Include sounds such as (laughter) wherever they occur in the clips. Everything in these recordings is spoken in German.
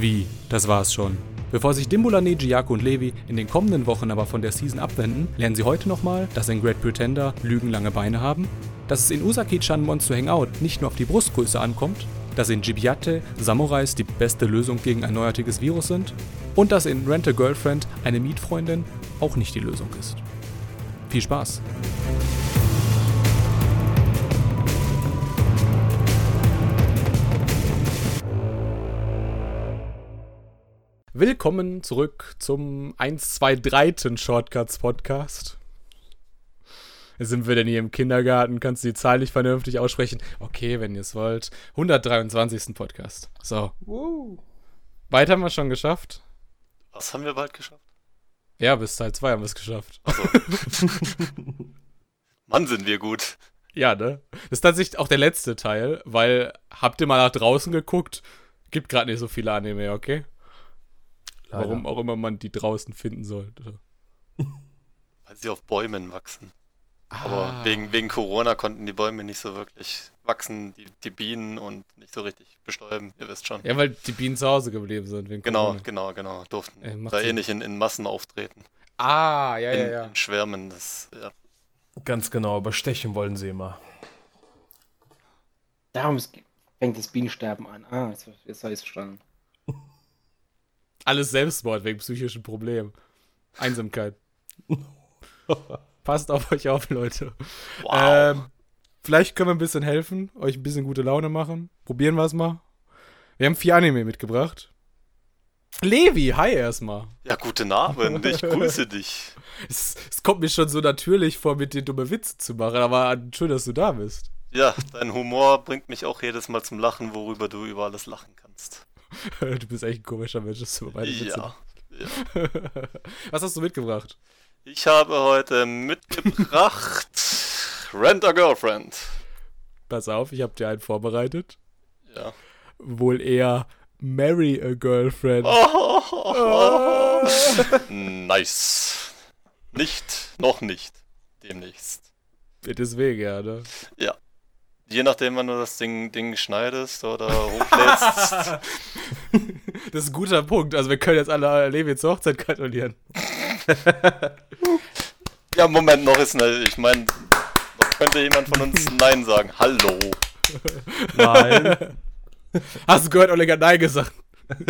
Wie? Das war's schon. Bevor sich Dimbulane, Jiako und Levi in den kommenden Wochen aber von der Season abwenden, lernen sie heute nochmal, dass in Great Pretender Lügen lange Beine haben, dass es in Usaki-chan Monster Hangout nicht nur auf die Brustgröße ankommt, dass in Jibiate Samurais die beste Lösung gegen ein neuartiges Virus sind und dass in Rent a Girlfriend eine Mietfreundin auch nicht die Lösung ist. Viel Spaß! Willkommen zurück zum 1, 2, 3. Shortcuts Podcast. Sind wir denn hier im Kindergarten? Kannst du die Zahl nicht vernünftig aussprechen? Okay, wenn ihr es wollt. 123. Podcast. So. Woo. Weit haben wir schon geschafft. Was haben wir bald geschafft? Ja, bis Teil 2 haben wir es geschafft. Achso. (laughs) Mann, sind wir gut. Ja, ne? Das ist tatsächlich auch der letzte Teil, weil habt ihr mal nach draußen geguckt? Gibt gerade nicht so viele Anime, okay? Leider. Warum auch immer man die draußen finden sollte. (laughs) Weil sie auf Bäumen wachsen. Ah. Aber wegen, wegen Corona konnten die Bäume nicht so wirklich wachsen, die, die Bienen und nicht so richtig bestäuben, ihr wisst schon. Ja, weil die Bienen zu Hause geblieben sind. Wegen genau, Corona. genau, genau. Durften Ey, macht da eh nicht in, in Massen auftreten. Ah, ja, in, ja, ja. in Schwärmen. Das, ja. Ganz genau, aber stechen wollen sie immer. Darum ist, fängt das Bienensterben an. Ah, jetzt, jetzt habe ich es verstanden. Alles Selbstmord wegen psychischen Problemen. Einsamkeit. (laughs) Passt auf euch auf, Leute. Wow. Ähm, vielleicht können wir ein bisschen helfen, euch ein bisschen gute Laune machen. Probieren wir es mal. Wir haben vier Anime mitgebracht. Levi, hi erstmal. ja, guten Abend. Ich grüße (laughs) dich. Es, es kommt mir schon so natürlich vor, mit dir dumme Witze zu machen, aber schön, dass du da bist. Ja, dein Humor bringt mich auch jedes Mal zum Lachen, worüber du über alles lachen kannst. (laughs) Du bist echt ein komischer Mensch, dass du über meine Ja. ja. (laughs) Was hast du mitgebracht? Ich habe heute mitgebracht (laughs) Rent a Girlfriend. Pass auf, ich habe dir einen vorbereitet. Ja. Wohl eher Marry a Girlfriend. Oh. nice. Nicht, noch nicht. Demnächst. Deswegen, ja, ne? Ja. Je nachdem, wann du das Ding, Ding schneidest oder hochlädst. (laughs) Das ist ein guter Punkt. Also wir können jetzt alle Levi zur Hochzeit gratulieren. (laughs) ja, Moment, noch ist eine. Ich meine, noch könnte jemand von uns Nein sagen. Hallo. Nein. Hast du gehört, Oleg hat Nein gesagt? (laughs)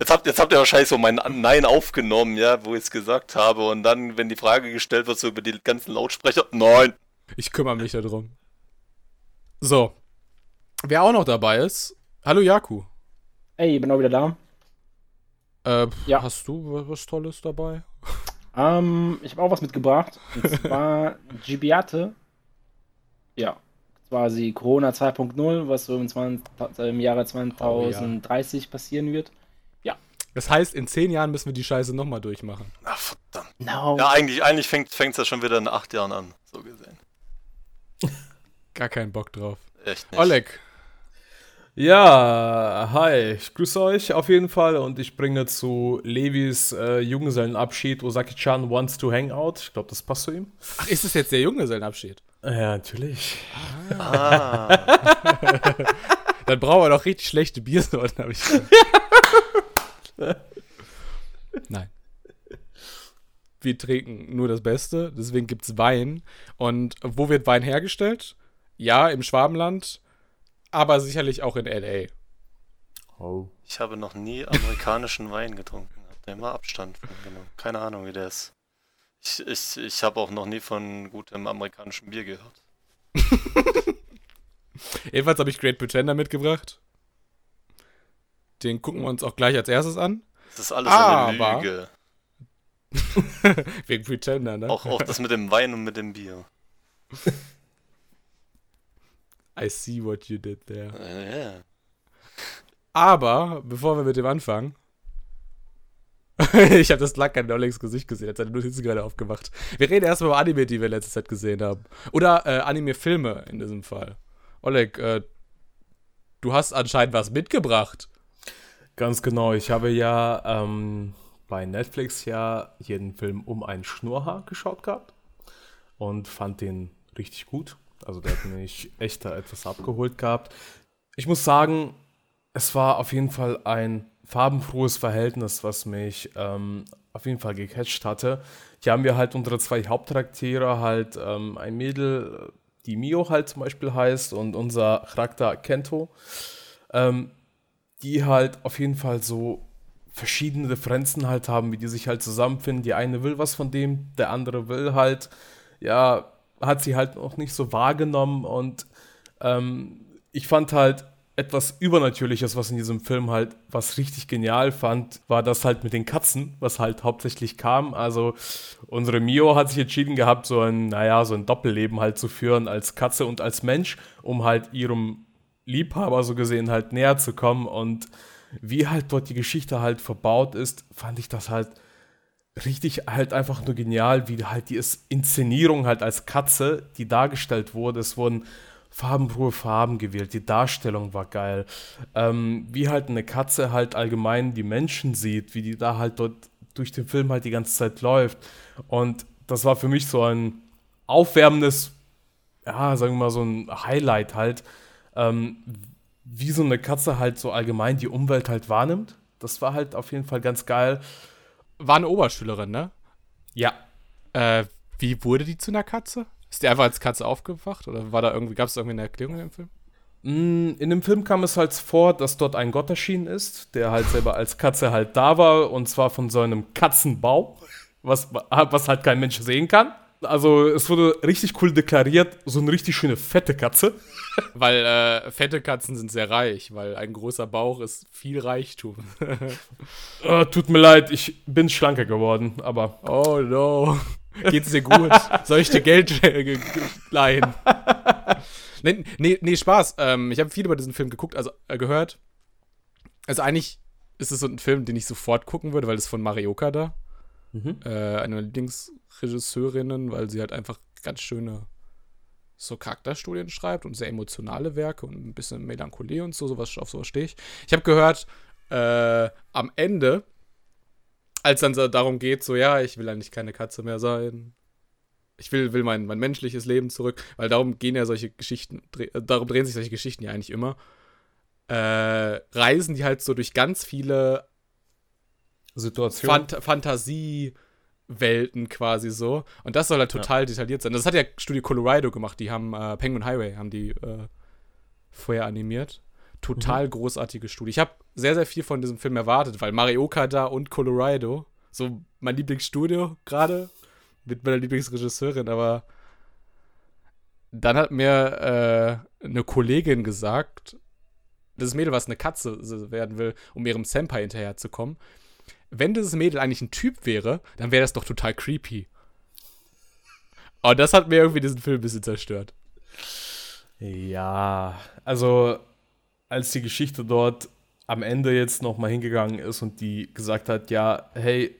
Jetzt habt, jetzt habt ihr wahrscheinlich so mein Nein aufgenommen, ja, wo ich es gesagt habe. Und dann, wenn die Frage gestellt wird, so über die ganzen Lautsprecher. Nein. Ich kümmere mich darum. So. Wer auch noch dabei ist. Hallo Jaku. Ey, ich bin auch wieder da. Äh, Ja. Hast du wa- was Tolles dabei? Ähm, ich habe auch was mitgebracht. Und (laughs) zwar Gibiate. Ja. Quasi Corona 2.0, was so im, 20, im Jahre 2030 passieren wird. Das heißt, in zehn Jahren müssen wir die Scheiße nochmal durchmachen. Ach, verdammt. No. Ja, eigentlich, eigentlich fängt es ja schon wieder in acht Jahren an, so gesehen. Gar keinen Bock drauf. Echt nicht. Oleg. Ja, hi, ich grüße euch auf jeden Fall und ich bringe zu Levis äh, Junggesellenabschied Osaki-chan wants to hang out. Ich glaube, das passt zu ihm. Ach, ist es jetzt der Junggesellenabschied? Ja, natürlich. Ah, (laughs) Dann brauchen wir doch richtig schlechte Biersorten, habe ich gehört. (laughs) Nein. Wir trinken nur das Beste, deswegen gibt's Wein. Und wo wird Wein hergestellt? Ja, im Schwabenland, aber sicherlich auch in L.A. Oh. ich habe noch nie amerikanischen Wein getrunken. Hab da immer Abstand von genommen. Keine Ahnung, wie der ist. Ich, ich, ich habe auch noch nie von gutem amerikanischen Bier gehört. (laughs) Jedenfalls habe ich Great Pretender mitgebracht. Den gucken wir uns auch gleich als erstes an. Das ist alles eine Aber- Lüge. (laughs) Wegen Pretender, ne? Auch, auch das mit dem Wein und mit dem Bier. (laughs) I see what you did there. Äh, ja. Aber, bevor wir mit dem anfangen. (laughs) ich habe das Lack an Olegs Gesicht gesehen, hat seine Notizen gerade aufgemacht. Wir reden erstmal über Anime, die wir letzte Zeit gesehen haben. Oder äh, Anime-Filme in diesem Fall. Oleg, äh, du hast anscheinend was mitgebracht. Ganz genau, ich habe ja ähm, bei Netflix ja jeden Film um ein Schnurrhaar geschaut gehabt und fand den richtig gut. Also der hat mich echt da etwas abgeholt gehabt. Ich muss sagen, es war auf jeden Fall ein farbenfrohes Verhältnis, was mich ähm, auf jeden Fall gecatcht hatte. Hier haben wir halt unsere zwei Hauptcharaktere, halt ähm, ein Mädel, die Mio halt zum Beispiel heißt und unser Charakter Kento, ähm, die halt auf jeden Fall so verschiedene Differenzen halt haben, wie die sich halt zusammenfinden. Die eine will was von dem, der andere will halt, ja, hat sie halt noch nicht so wahrgenommen und ähm, ich fand halt etwas Übernatürliches, was in diesem Film halt, was richtig genial fand, war das halt mit den Katzen, was halt hauptsächlich kam. Also unsere Mio hat sich entschieden gehabt, so ein, naja, so ein Doppelleben halt zu führen als Katze und als Mensch, um halt ihrem Liebhaber so gesehen halt näher zu kommen. Und wie halt dort die Geschichte halt verbaut ist, fand ich das halt richtig halt einfach nur genial, wie halt die Inszenierung halt als Katze, die dargestellt wurde. Es wurden farbenfrohe Farben gewählt, die Darstellung war geil. Ähm, wie halt eine Katze halt allgemein die Menschen sieht, wie die da halt dort durch den Film halt die ganze Zeit läuft. Und das war für mich so ein aufwärmendes, ja, sagen wir mal, so ein Highlight halt, ähm, wie so eine Katze halt so allgemein die Umwelt halt wahrnimmt. Das war halt auf jeden Fall ganz geil. War eine Oberschülerin, ne? Ja. Äh, wie wurde die zu einer Katze? Ist die einfach als Katze aufgewacht oder war da irgendwie, gab es irgendwie eine Erklärung in dem Film? Mm, in dem Film kam es halt vor, dass dort ein Gott erschienen ist, der halt selber als Katze halt da war und zwar von so einem Katzenbau, was, was halt kein Mensch sehen kann. Also es wurde richtig cool deklariert, so eine richtig schöne fette Katze. (laughs) Weil äh, fette Katzen sind sehr reich, weil ein großer Bauch ist viel Reichtum. oh, (laughs) tut mir leid, ich bin schlanker geworden, aber. Oh no. Geht's dir gut? Soll ich dir Geld leihen? nee, nee, nee, Spaß. Ähm, ich habe viel über diesen Film geguckt, also äh, gehört. Also eigentlich ist es so ein Film, den ich sofort gucken würde, weil es von Marioka da. Mhm. Äh, eine Lieblingsregisseurinnen, weil sie halt einfach ganz schöne so Charakterstudien schreibt und sehr emotionale Werke und ein bisschen Melancholie und so, sowas, auf sowas stehe ich. Ich habe gehört, äh, am Ende als dann so darum geht, so, ja, ich will eigentlich keine Katze mehr sein. Ich will, will mein, mein menschliches Leben zurück, weil darum gehen ja solche Geschichten, dreh, äh, darum drehen sich solche Geschichten ja eigentlich immer. Äh, reisen die halt so durch ganz viele Situationen. Phant Fantasiewelten quasi so. Und das soll halt total ja. detailliert sein. Das hat ja Studio Colorado gemacht, die haben äh, Penguin Highway, haben die äh, vorher animiert total mhm. großartige Studie. Ich habe sehr, sehr viel von diesem Film erwartet, weil Marioka da und Colorado, so mein Lieblingsstudio gerade, mit meiner Lieblingsregisseurin, aber dann hat mir äh, eine Kollegin gesagt, das Mädel, was eine Katze werden will, um ihrem Senpai hinterherzukommen, wenn dieses Mädel eigentlich ein Typ wäre, dann wäre das doch total creepy. Und das hat mir irgendwie diesen Film ein bisschen zerstört. Ja, also als die Geschichte dort am Ende jetzt nochmal hingegangen ist und die gesagt hat, ja, hey,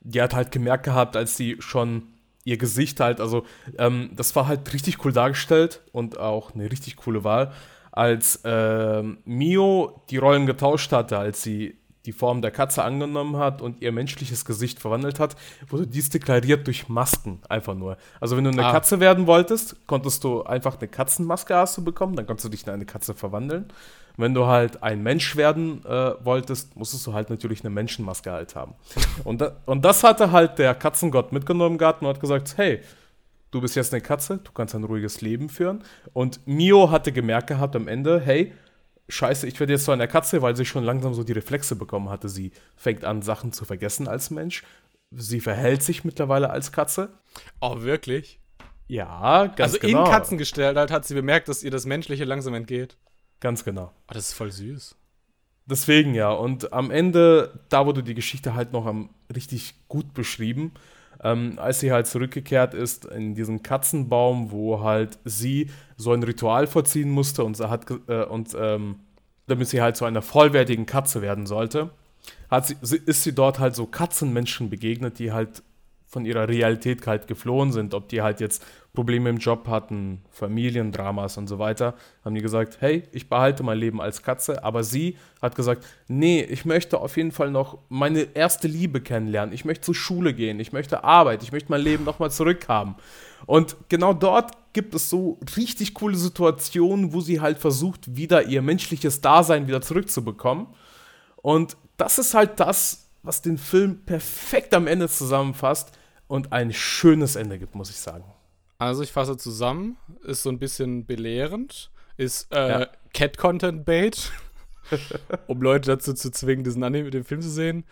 die hat halt gemerkt gehabt, als sie schon ihr Gesicht halt, also ähm, das war halt richtig cool dargestellt und auch eine richtig coole Wahl, als äh, Mio die Rollen getauscht hatte, als sie die Form der Katze angenommen hat und ihr menschliches Gesicht verwandelt hat, wurde dies deklariert durch Masken, einfach nur. Also wenn du eine ah. Katze werden wolltest, konntest du einfach eine Katzenmaske hast du bekommen, dann konntest du dich in eine Katze verwandeln. Wenn du halt ein Mensch werden äh, wolltest, musstest du halt natürlich eine Menschenmaske halt haben. (laughs) Und, da, und das hatte halt der Katzengott mitgenommen gehabt und hat gesagt, hey, du bist jetzt eine Katze, du kannst ein ruhiges Leben führen. Und Mio hatte gemerkt gehabt am Ende, hey, scheiße, ich werde jetzt so eine Katze, weil sie schon langsam so die Reflexe bekommen hatte. Sie fängt an, Sachen zu vergessen als Mensch. Sie verhält sich mittlerweile als Katze. Oh, wirklich? Ja, ganz also genau. Also in Katzengestalt hat sie bemerkt, dass ihr das Menschliche langsam entgeht. Ganz genau. Oh, das ist voll süß. Deswegen ja. Und am Ende, da wurde die Geschichte halt noch am, richtig gut beschrieben. Ähm, als sie halt zurückgekehrt ist in diesen Katzenbaum, wo halt sie so ein Ritual vollziehen musste und, hat, äh, und ähm, damit sie halt zu einer vollwertigen Katze werden sollte, sie, ist sie dort halt so Katzenmenschen begegnet, die halt von ihrer Realität halt geflohen sind, ob die halt jetzt Probleme im Job hatten, Familiendramas und so weiter, haben die gesagt, hey, ich behalte mein Leben als Katze, aber sie hat gesagt, nee, ich möchte auf jeden Fall noch meine erste Liebe kennenlernen, ich möchte zur Schule gehen, ich möchte Arbeit, ich möchte mein Leben nochmal zurückhaben. Und genau dort gibt es so richtig coole Situationen, wo sie halt versucht, wieder ihr menschliches Dasein wieder zurückzubekommen. Und das ist halt das, was den Film perfekt am Ende zusammenfasst und ein schönes Ende gibt, muss ich sagen. Also ich fasse zusammen, ist so ein bisschen belehrend, ist äh, ja. Cat-Content-Bait, (laughs) um Leute dazu zu zwingen, diesen Anime, den Film zu sehen.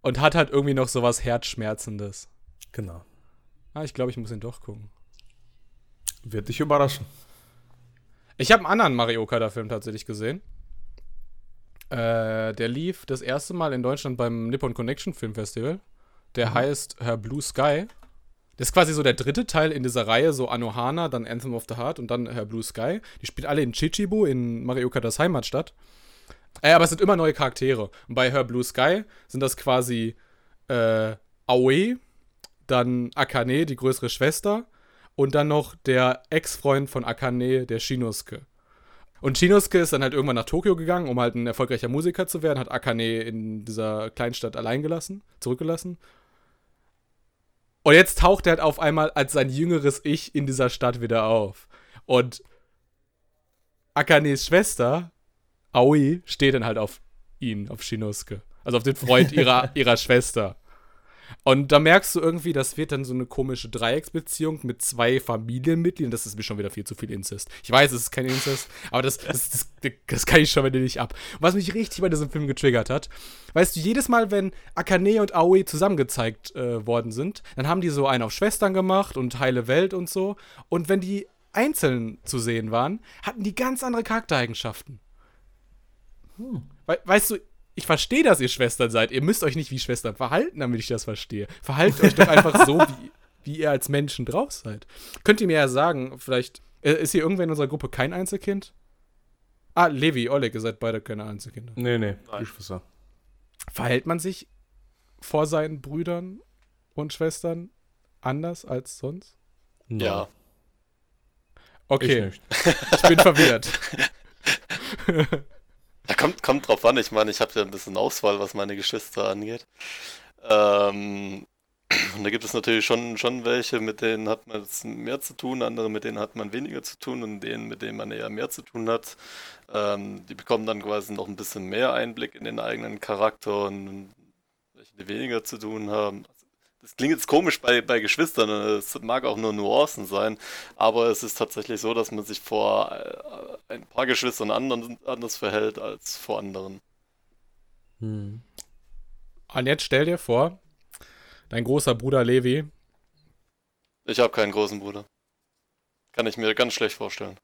Und hat halt irgendwie noch so was Herzschmerzendes. Genau. Ah, ich glaube, ich muss ihn doch gucken. Wird dich überraschen. Ich habe einen anderen Mario Kart-Film tatsächlich gesehen. Äh, der lief das erste Mal in Deutschland beim Nippon Connection Film Festival. Der mhm. heißt Her Blue Sky. Das ist quasi so der dritte Teil in dieser Reihe, so Anohana, dann Anthem of the Heart und dann Her Blue Sky. Die spielen alle in Chichibu, in Mario Karts Heimatstadt. Äh, aber es sind immer neue Charaktere. Und bei Her Blue Sky sind das quasi äh, Aoi, dann Akane, die größere Schwester, und dann noch der Ex-Freund von Akane, der Shinosuke. Und Shinosuke ist dann halt irgendwann nach Tokio gegangen, um halt ein erfolgreicher Musiker zu werden, hat Akane in dieser Kleinstadt allein gelassen, zurückgelassen. Und jetzt taucht er halt auf einmal als sein jüngeres Ich in dieser Stadt wieder auf. Und Akanes Schwester, Aoi, steht dann halt auf ihn, auf Shinosuke. Also auf den Freund ihrer, (laughs) ihrer Schwester. Und da merkst du irgendwie, das wird dann so eine komische Dreiecksbeziehung mit zwei Familienmitgliedern. Das ist mir schon wieder viel zu viel Inzest. Ich weiß, es ist kein Inzest, aber das, das, das, das kann ich schon wieder nicht ab. Und was mich richtig bei diesem Film getriggert hat, weißt du, jedes Mal, wenn Akane und Aoi zusammengezeigt äh, worden sind, dann haben die so einen auf Schwestern gemacht und heile Welt und so. Und wenn die einzeln zu sehen waren, hatten die ganz andere Charaktereigenschaften. Hm. We weißt du, ich verstehe, dass ihr Schwestern seid. Ihr müsst euch nicht wie Schwestern verhalten, damit ich das verstehe. Verhaltet euch doch einfach so, (laughs) wie, wie ihr als Menschen drauf seid. Könnt ihr mir ja sagen, vielleicht äh, ist hier irgendwer in unserer Gruppe kein Einzelkind? Ah, Levi, Oleg, ihr seid beide keine Einzelkinder. Nee, nee, Geschwister. Verhält man sich vor seinen Brüdern und Schwestern anders als sonst? Ja. Okay. Ich, ich bin verwirrt. (laughs) (laughs) Da kommt, kommt drauf an, ich meine, ich habe ja ein bisschen Auswahl, was meine Geschwister angeht. Ähm, und da gibt es natürlich schon, schon welche, mit denen hat man mehr zu tun, andere mit denen hat man weniger zu tun und denen, mit denen man eher mehr zu tun hat. Ähm, die bekommen dann quasi noch ein bisschen mehr Einblick in den eigenen Charakter und welche die weniger zu tun haben das klingt jetzt komisch bei, bei Geschwistern, es mag auch nur Nuancen sein, aber es ist tatsächlich so, dass man sich vor äh, ein paar Geschwistern anderen, anders verhält als vor anderen. Hm. Und jetzt stell dir vor, dein großer Bruder Levi. Ich habe keinen großen Bruder. Kann ich mir ganz schlecht vorstellen.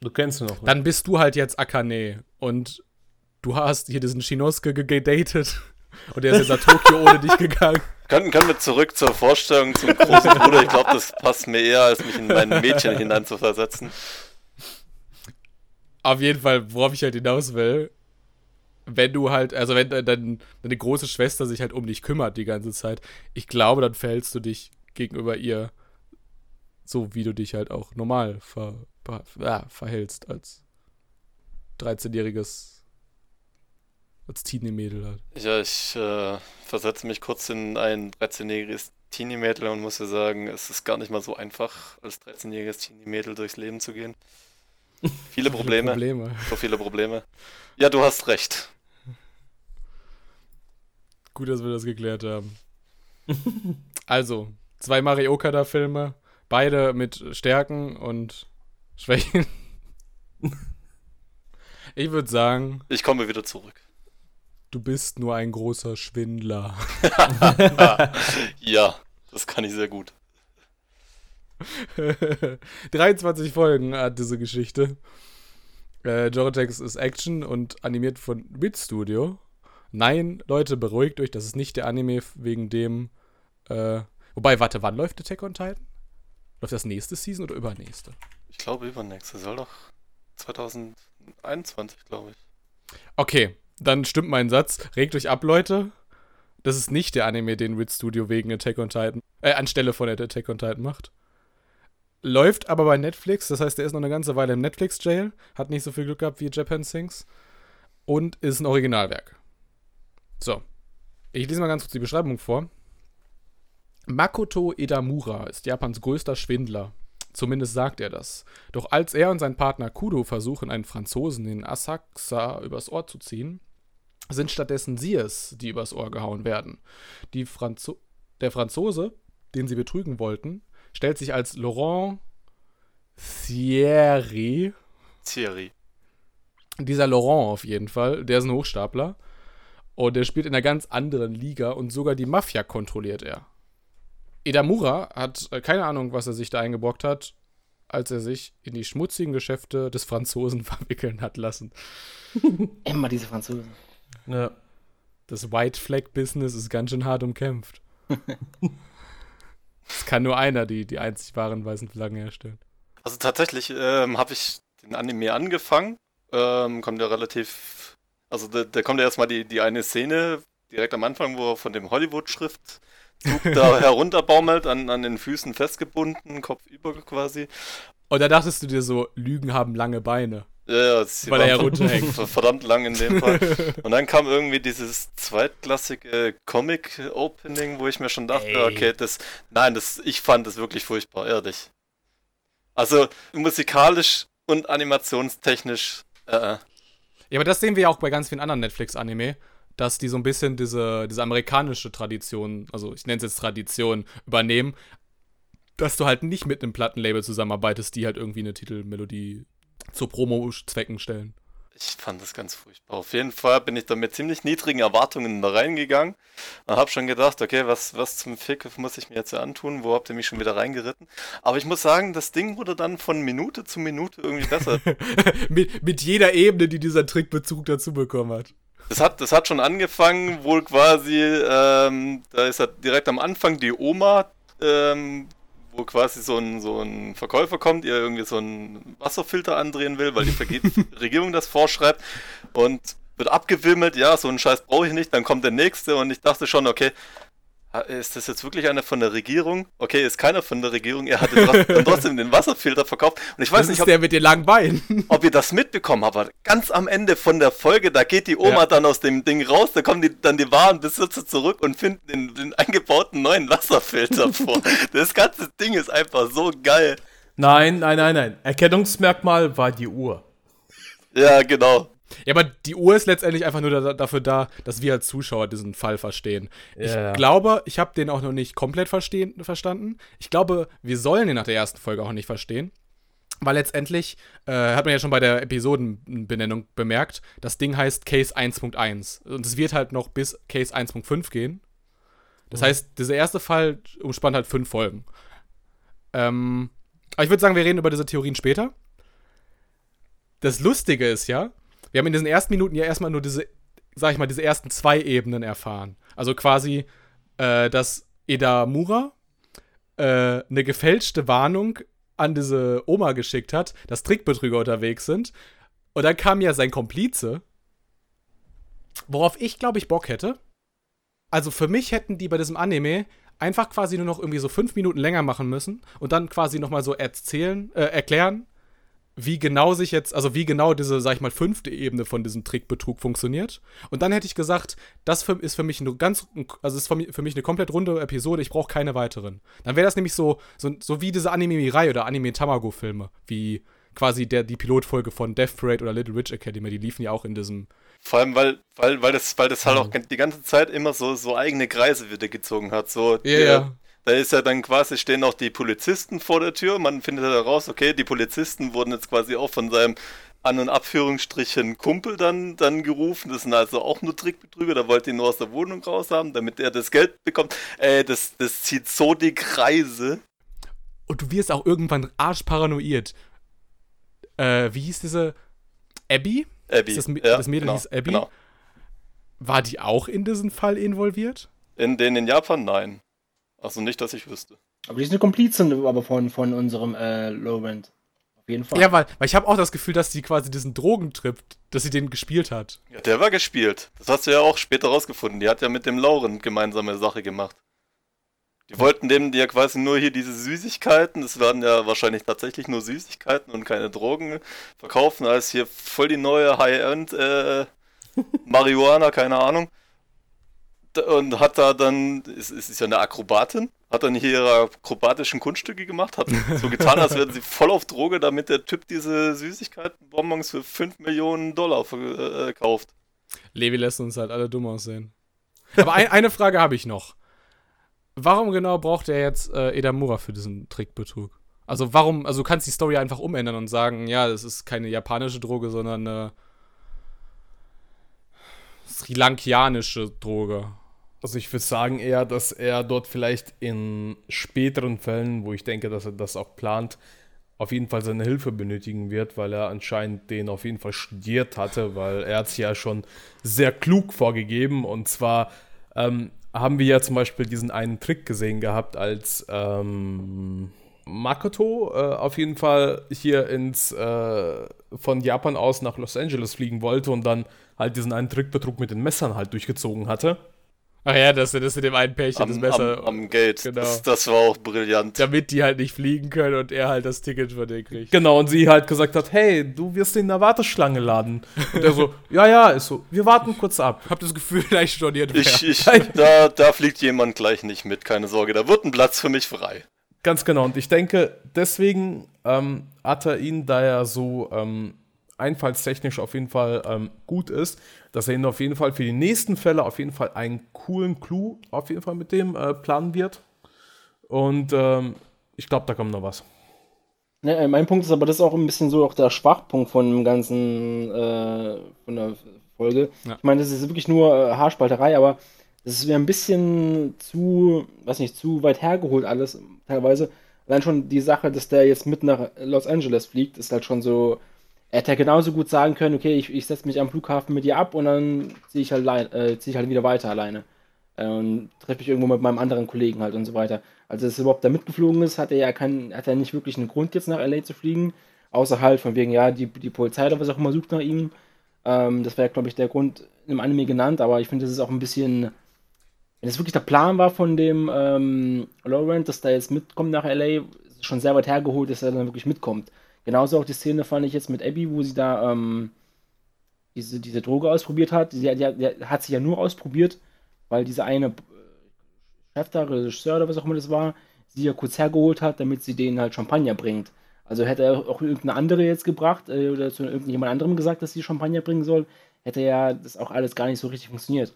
Du kennst ihn noch. Ne? Dann bist du halt jetzt Akane und du hast hier diesen Shinosuke gedatet. Und der ist jetzt nach Tokio ohne dich gegangen. Können, können wir zurück zur Vorstellung zum großen Bruder? Ich glaube, das passt mir eher, als mich in mein Mädchen hineinzuversetzen. Auf jeden Fall, worauf ich halt hinaus will, wenn du halt, also wenn dann deine große Schwester sich halt um dich kümmert die ganze Zeit, ich glaube, dann verhältst du dich gegenüber ihr so, wie du dich halt auch normal ver, ver, ja, verhältst als 13-jähriges als Teenie-Mädel halt. Ja, ich äh, versetze mich kurz in ein 13-jähriges Teenie-Mädel und muss ja sagen, es ist gar nicht mal so einfach, als 13-jähriges Teenie-Mädel durchs Leben zu gehen. (laughs) Viele Probleme. Probleme. So viele Probleme. Ja, du hast recht. Gut, dass wir das geklärt haben. (laughs) also, zwei Mario Okada-Filme, beide mit Stärken und Schwächen. (laughs) ich würde sagen. Ich komme wieder zurück. Du bist nur ein großer Schwindler. (laughs) ja, das kann ich sehr gut. (laughs) 23 Folgen hat diese Geschichte. Äh, Jorotex ist Action und animiert von Wit Studio. Nein, Leute, beruhigt euch, das ist nicht der Anime, wegen dem. Äh, wobei, warte, wann läuft Attack on Titan? Läuft das nächste Season oder übernächste? Ich glaube, übernächste. Soll doch 2021, glaube ich. Okay, dann stimmt mein Satz. Regt euch ab, Leute. Das ist nicht der Anime, den Rid Studio wegen Attack on Titan, äh, anstelle von Attack on Titan macht. Läuft aber bei Netflix, das heißt, der ist noch eine ganze Weile im Netflix-Jail, hat nicht so viel Glück gehabt wie Japan Sings und ist ein Originalwerk. So. Ich lese mal ganz kurz die Beschreibung vor. Makoto Edamura ist Japans größter Schwindler. Zumindest sagt er das. Doch als er und sein Partner Kudo versuchen, einen Franzosen in Asakusa übers Ohr zu ziehen, sind stattdessen sie es, die übers Ohr gehauen werden. Franzo der Franzose, den sie betrügen wollten, stellt sich als Laurent Thierry. Thierry. Dieser Laurent auf jeden Fall, der ist ein Hochstapler. Und der spielt in einer ganz anderen Liga und sogar die Mafia kontrolliert er. Edamura hat äh, keine Ahnung, was er sich da eingebrockt hat, als er sich in die schmutzigen Geschäfte des Franzosen (laughs) verwickeln hat lassen. (laughs) Immer diese Franzosen. Ja. Das White Flag Business ist ganz schön hart umkämpft. (laughs) Es kann nur einer die, die einzig wahren weißen Flaggen herstellen. Also tatsächlich ähm, habe ich den Anime angefangen. Ähm, kommt ja relativ. Also da, da kommt ja erstmal die, die eine Szene direkt am Anfang, wo er von dem Hollywood-Schriftzug da (laughs) herunterbaumelt, an, an den Füßen festgebunden, Kopf über quasi. Und da dachtest du dir so, Lügen haben lange Beine. Ja, ja, weil er herunterhängt. (laughs) Verdammt lang in dem Fall. (laughs) Und dann kam irgendwie dieses zweitklassige Comic-Opening, wo ich mir schon dachte, Ey. okay, das. Nein, das, ich fand das wirklich furchtbar, ehrlich. Also musikalisch und animationstechnisch. Äh, äh. Ja, aber das sehen wir ja auch bei ganz vielen anderen Netflix-Anime, dass die so ein bisschen diese, diese amerikanische Tradition, also ich nenne es jetzt Tradition, übernehmen, dass du halt nicht mit einem Plattenlabel zusammenarbeitest, die halt irgendwie eine Titelmelodie zu Promo-Zwecken stellen. Ich fand das ganz furchtbar. Auf jeden Fall bin ich da mit ziemlich niedrigen Erwartungen da reingegangen und habe schon gedacht, okay, was, was zum Fick muss ich mir jetzt antun? Wo habt ihr mich schon wieder reingeritten? Aber ich muss sagen, das Ding wurde dann von Minute zu Minute irgendwie besser. (laughs) mit, mit jeder Ebene, die dieser Trickbezug dazu bekommen hat. Das hat, das hat schon angefangen, wohl quasi, ähm, da ist halt direkt am Anfang die Oma, ähm, wo quasi so ein, so ein Verkäufer kommt, ihr irgendwie so einen Wasserfilter andrehen will, weil die (laughs) Regierung das vorschreibt und wird abgewimmelt, ja, so einen Scheiß brauche ich nicht, dann kommt der nächste und ich dachte schon, okay, ist das jetzt wirklich einer von der Regierung? Okay, ist keiner von der Regierung. Er hat dann (laughs) trotzdem den Wasserfilter verkauft. Und ich weiß das nicht, ob, der mit den langen Beinen. (laughs) ob ihr das mitbekommen habt. Aber ganz am Ende von der Folge, da geht die Oma ja. dann aus dem Ding raus, da kommen die, dann die wahren Besitzer zurück und finden den, den eingebauten neuen Wasserfilter (laughs) vor. Das ganze Ding ist einfach so geil. Nein, nein, nein, nein. Erkennungsmerkmal war die Uhr. Ja, genau. Ja, aber die Uhr ist letztendlich einfach nur da, dafür da, dass wir als Zuschauer diesen Fall verstehen. Yeah. Ich glaube, ich habe den auch noch nicht komplett verstehen, verstanden. Ich glaube, wir sollen den nach der ersten Folge auch nicht verstehen. Weil letztendlich, äh, hat man ja schon bei der Episodenbenennung bemerkt, das Ding heißt Case 1.1. Und es wird halt noch bis Case 1.5 gehen. Das mhm. heißt, dieser erste Fall umspannt halt fünf Folgen. Ähm, aber ich würde sagen, wir reden über diese Theorien später. Das Lustige ist ja, wir haben in diesen ersten Minuten ja erstmal nur diese, sag ich mal, diese ersten zwei Ebenen erfahren. Also quasi, äh, dass Edamura äh, eine gefälschte Warnung an diese Oma geschickt hat, dass Trickbetrüger unterwegs sind. Und dann kam ja sein Komplize, worauf ich, glaube ich, Bock hätte. Also für mich hätten die bei diesem Anime einfach quasi nur noch irgendwie so fünf Minuten länger machen müssen und dann quasi nochmal so erzählen, äh, erklären, wie genau sich jetzt, also wie genau diese, sag ich mal, fünfte Ebene von diesem Trickbetrug funktioniert. Und dann hätte ich gesagt, das für, ist für mich eine ganz, also ist für mich, für mich eine komplett runde Episode, ich brauche keine weiteren. Dann wäre das nämlich so, so, so wie diese Anime Mirai oder Anime Tamago-Filme, wie quasi der, die Pilotfolge von Death Parade oder Little Witch Academy, die liefen ja auch in diesem. Vor allem, weil, weil, weil das, weil das halt auch die ganze Zeit immer so, so eigene Kreise wieder gezogen hat. So, ja, yeah. Da ist ja dann quasi, stehen auch die Polizisten vor der Tür. Man findet heraus, okay, die Polizisten wurden jetzt quasi auch von seinem An- und Abführungsstrichen Kumpel dann, dann gerufen. Das sind also auch nur Trickbetrüger. Da wollte ihn nur aus der Wohnung raus haben, damit er das Geld bekommt. Äh, das, das zieht so die Kreise. Und du wirst auch irgendwann arschparanoid. Äh, wie hieß diese? Abby? Abby. Das, ja, das, Mädel genau, hieß Abby. Genau. War die auch in diesen Fall involviert? In den in Japan? Nein. Also nicht, dass ich wüsste. Aber die ist eine Komplizin aber von, von unserem äh, Lowrand. Auf jeden Fall. Ja, weil, weil ich habe auch das Gefühl, dass sie quasi diesen Drogentrip, dass sie den gespielt hat. Ja, der war gespielt. Das hast du ja auch später rausgefunden. Die hat ja mit dem Lauren gemeinsame Sache gemacht. Die wollten dem ja quasi nur hier diese Süßigkeiten, das waren ja wahrscheinlich tatsächlich nur Süßigkeiten und keine Drogen, verkaufen als hier voll die neue High-End äh, (laughs) Marihuana, keine Ahnung. Und hat da dann, es, es ist ja eine Akrobatin, hat dann hier ihre akrobatischen Kunststücke gemacht, hat (laughs) so getan, als wären sie voll auf Droge, damit der Typ diese Süßigkeiten-Bonbons für 5 Millionen Dollar ver- äh. Levi lässt uns halt alle dumm aussehen. Aber ein, eine Frage habe ich noch. Warum genau braucht er jetzt äh, Edamura für diesen Trickbetrug? Also warum, also du kannst die Story einfach umändern und sagen, ja, das ist keine japanische Droge, sondern eine sri lankianische Droge. Also ich würde sagen eher, dass er dort vielleicht in späteren Fällen, wo ich denke, dass er das auch plant, auf jeden Fall seine Hilfe benötigen wird, weil er anscheinend den auf jeden Fall studiert hatte, weil er hat es ja schon sehr klug vorgegeben und zwar ähm, haben wir ja zum Beispiel diesen einen Trick gesehen gehabt, als ähm, Makoto äh, auf jeden Fall hier ins äh, von Japan aus nach Los Angeles fliegen wollte und dann halt diesen einen Trickbetrug mit den Messern halt durchgezogen hatte. Ach ja, das, das mit dem einen Pärchen, Am, das Messer. am, am Gate. Genau. Das, das war auch brillant. damit die halt nicht fliegen können und er halt das Ticket für den kriegt. Genau, und sie halt gesagt hat, hey, du wirst in der Warteschlange laden. Und er so, (laughs) ja, ja, ist so, wir warten kurz ab. Hab das Gefühl, (laughs) gleich storniert Ich, ich, da, da fliegt jemand gleich nicht mit, keine Sorge. Da wird ein Platz für mich frei. Ganz genau, und ich denke, deswegen ähm, hat er ihn, da er so ähm, einfallstechnisch auf jeden Fall ähm, gut ist, dass er ihn auf jeden Fall für die nächsten Fälle auf jeden Fall einen coolen Clou auf jeden Fall mit dem äh, planen wird. Und ähm, ich glaube, da kommt noch was. Ne, äh, mein Punkt ist aber, das ist auch ein bisschen so auch der Schwachpunkt von dem ganzen, äh, von der Folge. Ja. Ich meine, das ist wirklich nur äh, Haarspalterei, aber das ist wieder ein bisschen zu, weiß nicht, zu weit hergeholt alles, teilweise. Allein schon die Sache, dass der jetzt mit nach Los Angeles fliegt, ist halt schon so, er hätte genauso gut sagen können, okay, ich, ich setze mich am Flughafen mit dir ab und dann ziehe ich halt, äh, zieh ich halt wieder weiter alleine. Äh, und treffe mich irgendwo mit meinem anderen Kollegen halt und so weiter. Also, dass er überhaupt da mitgeflogen ist, hat er ja keinen, hat er nicht wirklich einen Grund, jetzt nach LA zu fliegen. Außer halt von wegen, ja, die, die Polizei oder was auch immer sucht nach ihm. Ähm, das wäre, glaube ich, der Grund im Anime genannt, aber ich finde, das ist auch ein bisschen. Wenn es wirklich der Plan war von dem ähm, Laurent, dass der jetzt mitkommt nach LA, schon sehr weit hergeholt, dass er dann wirklich mitkommt. Genauso auch die Szene fand ich jetzt mit Abby, wo sie da ähm, diese, diese Droge ausprobiert hat. Die hat sich ja nur ausprobiert, weil dieser eine Chef da, Regisseur oder was auch immer das war, sie ja kurz hergeholt hat, damit sie denen halt Champagner bringt. Also hätte er auch irgendeine andere jetzt gebracht äh, oder zu irgendjemand anderem gesagt, dass sie Champagner bringen soll, hätte ja das auch alles gar nicht so richtig funktioniert.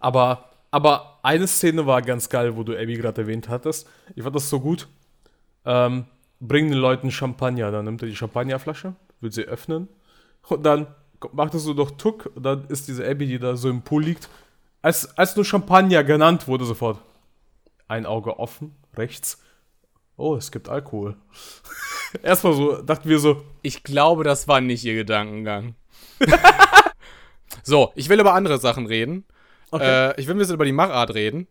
Aber, aber eine Szene war ganz geil, wo du Abby gerade erwähnt hattest. Ich fand das so gut. Ähm, bring den Leuten Champagner. Dann nimmt er die Champagnerflasche, will sie öffnen. Und dann macht er so doch Tuck. Und dann ist diese Abby, die da so im Pool liegt. Als, als nur Champagner genannt wurde, sofort. Ein Auge offen, rechts. Oh, es gibt Alkohol. (laughs) Erstmal so, dachten wir so, Ich glaube, das war nicht ihr Gedankengang. (laughs) so, ich will über andere Sachen reden. Äh, ich will ein bisschen über die Machart reden.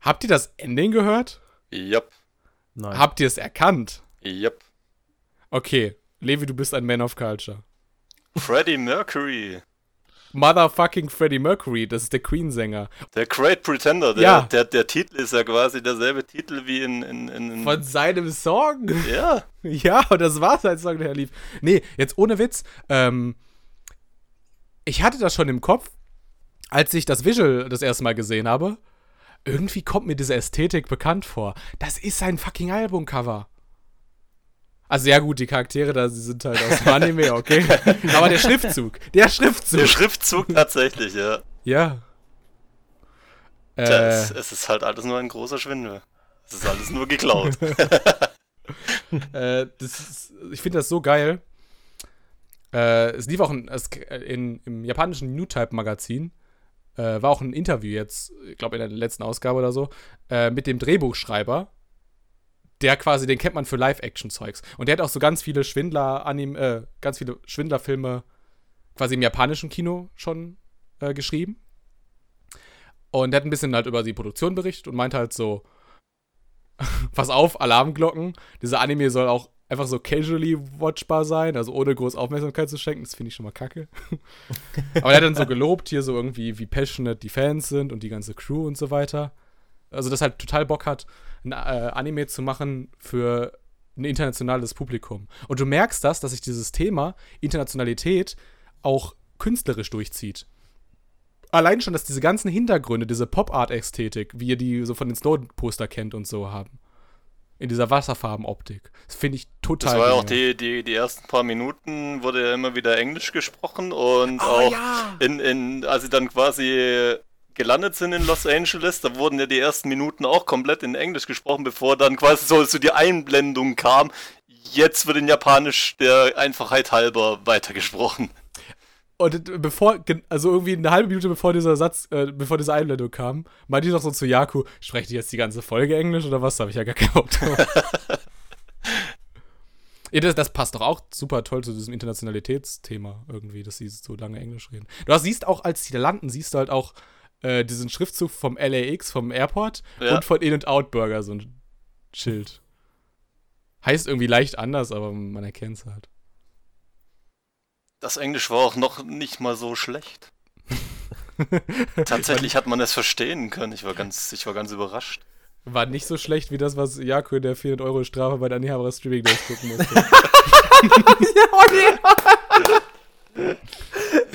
Habt ihr das Ending gehört? Yep, nein. Habt ihr es erkannt? Yep. Okay, Levi, du bist ein Man of Culture. Freddie Mercury. Motherfucking Freddie Mercury, das ist der Queen-Sänger. Der Great Pretender, der, Ja. der, der Titel ist ja quasi derselbe Titel wie in. in, in, in Von seinem Song. ja, (laughs) Ja, und das war sein Song, der lief. Nee, jetzt ohne Witz. Ähm, ich hatte das schon im Kopf, als ich das Visual das erste Mal gesehen habe. Irgendwie kommt mir diese Ästhetik bekannt vor. Das ist sein fucking Albumcover. Also ja gut, die Charaktere da sie sind halt aus dem Anime, okay. (laughs) Aber der Schriftzug, der Schriftzug. der Schriftzug tatsächlich, ja. ja. Tja, Äh, es, es ist halt alles nur ein großer Schwindel. Es ist alles nur geklaut. (laughs) (laughs) äh, ist, ich finde das so geil. Äh, es lief auch in, in, im japanischen New Type Magazin. Äh, war auch ein Interview jetzt, ich glaube in der letzten Ausgabe oder so, äh, mit dem Drehbuchschreiber. Der quasi, den kennt man für Live-Action-Zeugs. Und der hat auch so ganz viele Schwindler, Anim, äh, ganz viele Schwindlerfilme quasi im japanischen Kino schon äh, geschrieben. Und der hat ein bisschen halt über die Produktion berichtet und meint halt so, (laughs) pass auf, Alarmglocken, dieser Anime soll auch einfach so casually watchbar sein, also ohne groß Aufmerksamkeit zu schenken. Das finde ich schon mal kacke. (laughs) Aber er hat dann so gelobt hier so irgendwie, wie passionate die Fans sind und die ganze Crew und so weiter. Also, dass halt total Bock hat, ein äh, Anime zu machen für ein internationales Publikum. Und du merkst das, dass sich dieses Thema Internationalität auch künstlerisch durchzieht. Allein schon, dass diese ganzen Hintergründe, diese Pop-Art-Ästhetik, wie ihr die so von den Snowden-Poster kennt und so haben. In dieser Wasserfarbenoptik. Das finde ich total. Das war ja auch die, die, die ersten paar Minuten, wurde ja immer wieder Englisch gesprochen und Oh, auch ja. in, in, als sie dann quasi gelandet sind in Los Angeles, da wurden ja die ersten Minuten auch komplett in Englisch gesprochen, bevor dann quasi so, so die Einblendung kam. Jetzt wird in Japanisch der Einfachheit halber weitergesprochen. Und bevor, also irgendwie eine halbe Minute bevor dieser Satz, äh, bevor diese Einblendung kam, meinte ich doch so zu Yaku, sprecht ihr jetzt die ganze Folge Englisch oder was? Da habe ich ja gar keinen Bock (laughs) ja, das, das passt doch auch super toll zu diesem Internationalitätsthema irgendwie, dass sie so lange Englisch reden. Du hast, siehst auch, als sie da landen, siehst du halt auch äh, diesen Schriftzug vom LAX, vom Airport Ja. und von In-N-Out Burger, so ein Schild. Heißt irgendwie leicht anders, aber man erkennt es halt. Das Englisch war auch noch nicht mal so schlecht. (laughs) Tatsächlich hat man es verstehen können. Ich war ganz, ich war ganz überrascht. War nicht so schlecht wie das, was Jakob in der 400 Euro Strafe bei der Nihabara Streaming Days gucken musste. (laughs) (laughs)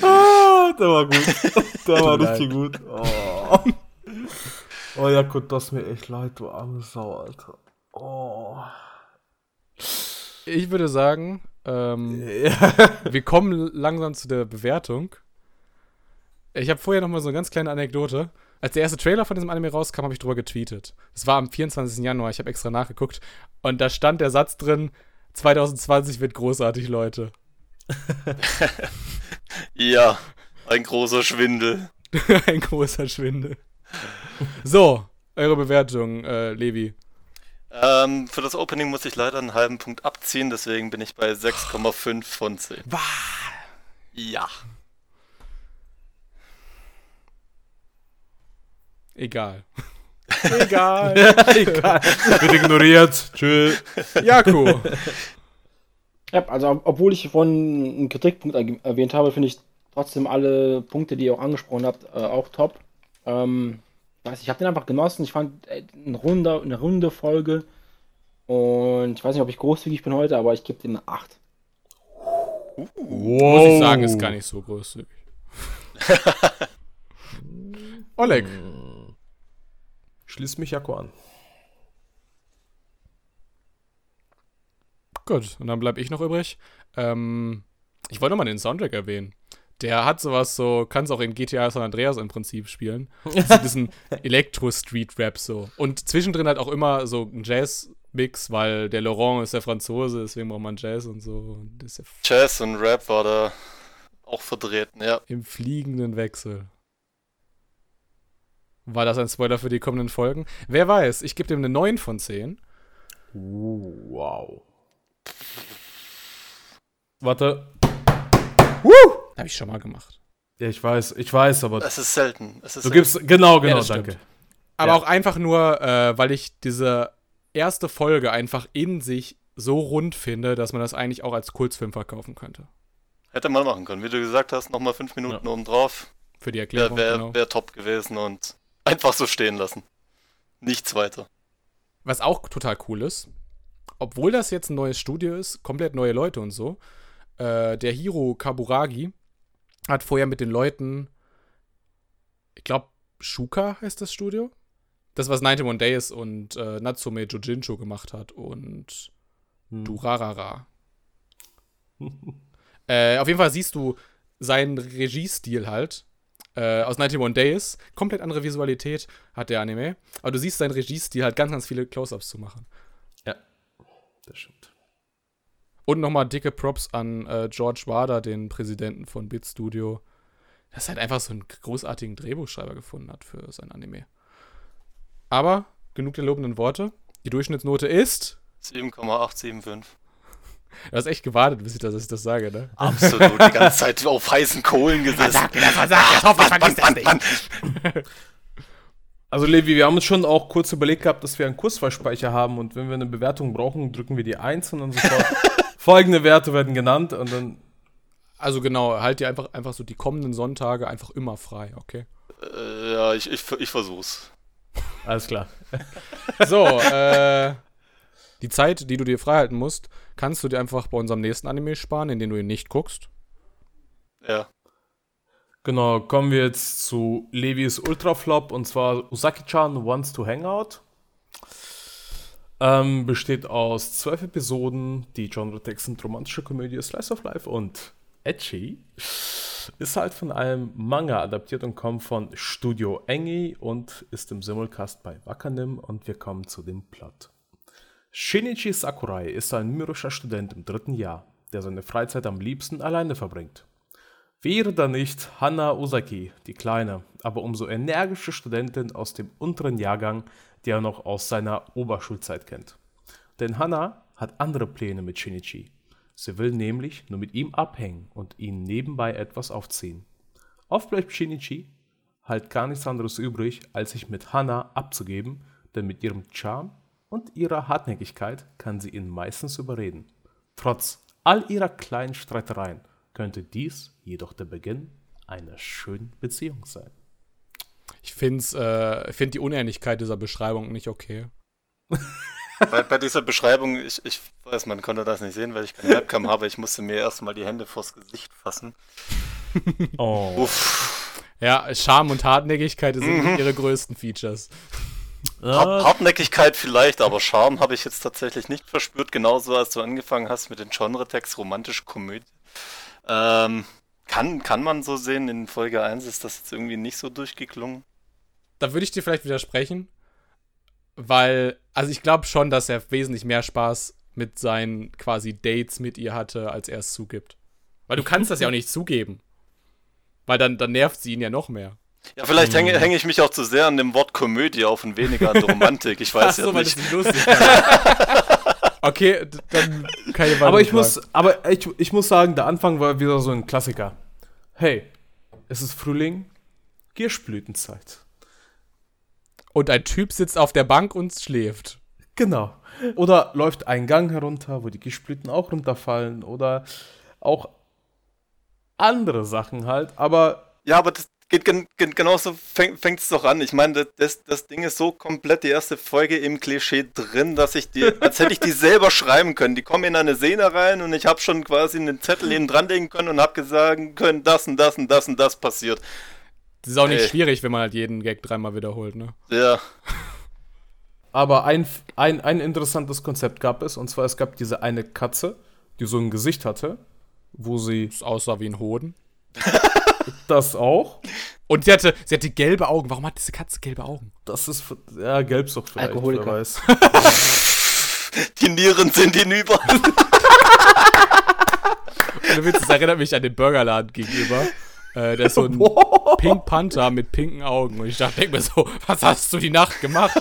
Ah, der war gut. Der war mir richtig gut. (laughs) Oh. oh ja, gut, das mir echt leid, du arme Sau, Alter. Oh. Ich würde sagen, ähm, Ja. (laughs) wir kommen langsam zu der Bewertung. Ich habe vorher noch mal so eine ganz kleine Anekdote. Als der erste Trailer von diesem Anime rauskam, habe ich drüber getweetet. Das war am 24. Januar, ich habe extra nachgeguckt. Und da stand der Satz drin, 2020 wird großartig, Leute. (laughs) Ja, ein großer Schwindel. (laughs) Ein großer Schwindel. So, eure Bewertung, äh, Levi. Ähm, für das Opening muss ich leider einen halben Punkt abziehen, deswegen bin ich bei 6,5 von 10. Ja. Egal. (laughs) Egal. (laughs) Egal. Wird ignoriert. Tschö. Jaku. Ja, also ob- obwohl ich vorhin einen Kritikpunkt erwähnt habe, finde ich trotzdem alle Punkte, die ihr auch angesprochen habt, äh, auch top. Ähm, ich weiß, ich habe den einfach genossen. Ich fand äh, eine runde, eine runde Folge. Und ich weiß nicht, ob ich großzügig bin heute, aber ich gebe dem eine 8. Muss ich sagen, ist gar nicht so großzügig. (laughs) Oleg. Schließ mich Jako an. Gut, und dann bleibe ich noch übrig. Ähm, ich wollte noch mal den Soundtrack erwähnen. Der hat sowas so, kann es auch in GTA San Andreas im Prinzip spielen. (laughs) so diesen Elektro-Street-Rap so. Und zwischendrin halt auch immer so ein Jazz-Mix, weil der Laurent ist der Franzose, deswegen braucht man Jazz und so. Und ja Jazz und Rap war da auch vertreten, ja. im fliegenden Wechsel. War das ein Spoiler für die kommenden Folgen? Wer weiß, ich gebe dem eine 9 von 10. Wow. Warte. Habe ich schon mal gemacht. Ja, ich weiß, ich weiß, aber Es ist selten. Es ist du selten. gibst genau, genau, das stimmt. danke. Aber Ja. auch einfach nur, äh, weil ich diese erste Folge einfach in sich so rund finde, dass man das eigentlich auch als Kurzfilm verkaufen könnte. Hätte man machen können. Wie du gesagt hast, nochmal fünf Minuten oben drauf. Für die Wäre Erklärung. wär, genau. wär top gewesen und einfach so stehen lassen. Nichts weiter. Was auch total cool ist, obwohl das jetzt ein neues Studio ist, komplett neue Leute und so, äh, der Hiro Kaburagi hat vorher mit den Leuten, ich glaube, Shuka heißt das Studio. Das, was 91 Days und äh, Natsume Jojincho gemacht hat und Durarara. (laughs) äh, auf jeden Fall siehst du seinen Regiestil halt. Äh, aus 91 Days. Komplett andere Visualität hat der Anime. Aber du siehst seinen Regiestil halt ganz, ganz viele Close-Ups zu machen. Ja, das stimmt. Und nochmal dicke Props an äh, George Wader, den Präsidenten von Bit Studio, dass er halt einfach so einen großartigen Drehbuchschreiber gefunden hat für sein Anime. Aber genug der lobenden Worte. Die Durchschnittsnote ist. 7,875. Du hast echt gewartet, bis ich das, dass ich das sage, ne? Absolut. Die ganze Zeit auf heißen Kohlen gesessen. das, das, hoffe, ich vergiss das. Also Levi, wir haben uns schon auch kurz überlegt gehabt, dass wir einen Kursfallspeicher haben und wenn wir eine Bewertung brauchen, drücken wir die 1 und dann sofort (laughs) folgende Werte werden genannt und dann. Also genau, halt dir einfach, einfach so die kommenden Sonntage einfach immer frei, okay? Äh, ja, ich, ich, ich versuch's. Alles klar. (laughs) So, äh, die Zeit, die du dir freihalten musst, kannst du dir einfach bei unserem nächsten Anime sparen, in den du ihn nicht guckst. Ja. Genau, kommen wir jetzt zu Levis Ultraflop und zwar Usaki-chan Wants to Hangout. Ähm, besteht aus zwölf Episoden. Die Genre-Text sind romantische Komödie, Slice of Life und Edgy. Ist halt von einem Manga adaptiert und kommt von Studio Engi und ist im Simulcast bei Wakanim und wir kommen zu dem Plot. Shinichi Sakurai ist ein mürrischer Student im dritten Jahr, der seine Freizeit am liebsten alleine verbringt. Wäre da nicht Hana Osaki, die kleine, aber umso energische Studentin aus dem unteren Jahrgang, die er noch aus seiner Oberschulzeit kennt. Denn Hana hat andere Pläne mit Shinichi. Sie will nämlich nur mit ihm abhängen und ihn nebenbei etwas aufziehen. Oft bleibt Shinichi halt gar nichts anderes übrig, als sich mit Hana abzugeben, denn mit ihrem Charme und ihrer Hartnäckigkeit kann sie ihn meistens überreden. Trotz all ihrer kleinen Streitereien könnte dies jedoch der Beginn einer schönen Beziehung sein. Ich finde äh, find die Unähnlichkeit dieser Beschreibung nicht okay. (laughs) bei, bei, dieser Beschreibung, ich, ich weiß, man konnte das nicht sehen, weil ich keine Webcam habe. Ich musste mir erstmal die Hände vors Gesicht fassen. (laughs) Oh. Uff. Ja, Charme und Hartnäckigkeit sind mhm. ihre größten Features. Hart Hartnäckigkeit vielleicht, aber Charme habe ich jetzt tatsächlich nicht verspürt. Genauso als du angefangen hast mit den Genre-Text romantische Komödie. Ähm, kann, kann man so sehen, in Folge 1 ist das jetzt irgendwie nicht so durchgeklungen. Da würde ich dir vielleicht widersprechen, weil, also ich glaube schon, dass er wesentlich mehr Spaß mit seinen quasi Dates mit ihr hatte, als er es zugibt. Weil du kannst das ja auch nicht zugeben. Weil dann, dann nervt sie ihn ja noch mehr. Ja, vielleicht hänge, hm. hänge ich mich auch zu sehr an dem Wort Komödie auf und weniger an (laughs) Romantik. Ich weiß Ach so, ja nicht. Weil das nicht lustig (laughs) Okay, dann keine Meinung. Aber ich muss, aber ich, ich muss sagen, der Anfang war wieder so ein Klassiker. Hey, es ist Frühling, Girschblütenzeit. Und ein Typ sitzt auf der Bank und schläft. Genau. Oder läuft ein Gang herunter, wo die Girschblüten auch runterfallen. Oder auch andere Sachen halt. Aber. Ja, aber das, geht gen gen genauso fängt es doch an. Ich meine, das, das Ding ist so komplett die erste Folge im Klischee drin, dass ich die, als hätte ich die selber schreiben können. Die kommen in eine Szene rein und ich habe schon quasi einen Zettel eben dranlegen können und habe gesagt können, das und das und das und das passiert. Das ist auch nicht Ey. schwierig, wenn man halt jeden Gag dreimal wiederholt, ne? Ja. Aber ein, ein, ein interessantes Konzept gab es, und zwar es gab diese eine Katze, die so ein Gesicht hatte, wo sie. Das aussah wie ein Hoden. (laughs) Das auch. Und sie hatte, sie hatte gelbe Augen. Warum hat diese Katze gelbe Augen? Das ist, ja, Gelbsucht vielleicht, Alkoholiker. wer weiß. (laughs) Die Nieren sind hinüber. Und du willst, das erinnert mich an den Burgerladen gegenüber. Äh, der ist so ein (laughs) Pink Panther mit pinken Augen. Und ich dachte, denk mir so, was hast du die Nacht gemacht?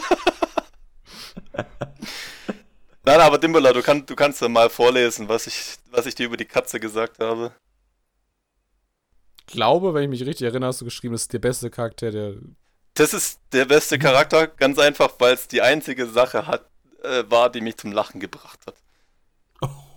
Nein, aber Dimbala, du, kann, du kannst ja mal vorlesen, was ich, was ich dir über die Katze gesagt habe glaube, wenn ich mich richtig erinnere, hast du geschrieben, das ist der beste Charakter, der. Das ist der beste Charakter, ganz einfach, weil es die einzige Sache hat, äh, war, die mich zum Lachen gebracht hat.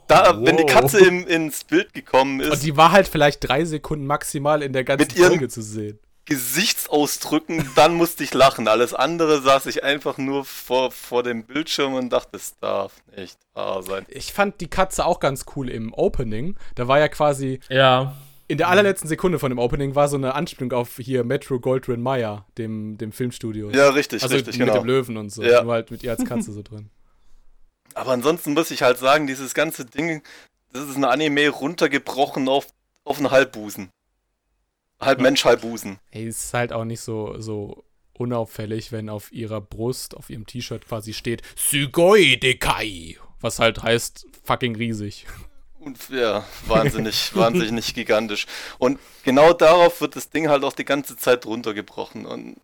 Da, wow. wenn die Katze im, ins Bild gekommen ist. Und die war halt vielleicht drei Sekunden maximal in der ganzen Folge zu sehen. Gesichtsausdrücken, dann musste ich lachen. Alles andere saß ich einfach nur vor, vor dem Bildschirm und dachte, es darf nicht wahr sein. Ich fand die Katze auch ganz cool im Opening. Da war ja quasi. Ja in der allerletzten Sekunde von dem Opening war so eine Anspielung auf hier Metro Goldwyn Mayer, dem, dem Filmstudio. Ja, richtig, also richtig, mit genau. dem Löwen und so. Ja. Nur halt mit ihr als Katze so drin. (laughs) Aber ansonsten muss ich halt sagen, dieses ganze Ding, das ist ein Anime runtergebrochen auf, auf einen Halbbusen. Halb Mensch, halb Busen. Ey, ist halt auch nicht so, so unauffällig, wenn auf ihrer Brust, auf ihrem T-Shirt quasi steht Sugoi Dekai. Was halt heißt fucking riesig. Und ja, wahnsinnig, (laughs) wahnsinnig gigantisch. Und genau darauf wird das Ding halt auch die ganze Zeit runtergebrochen. Und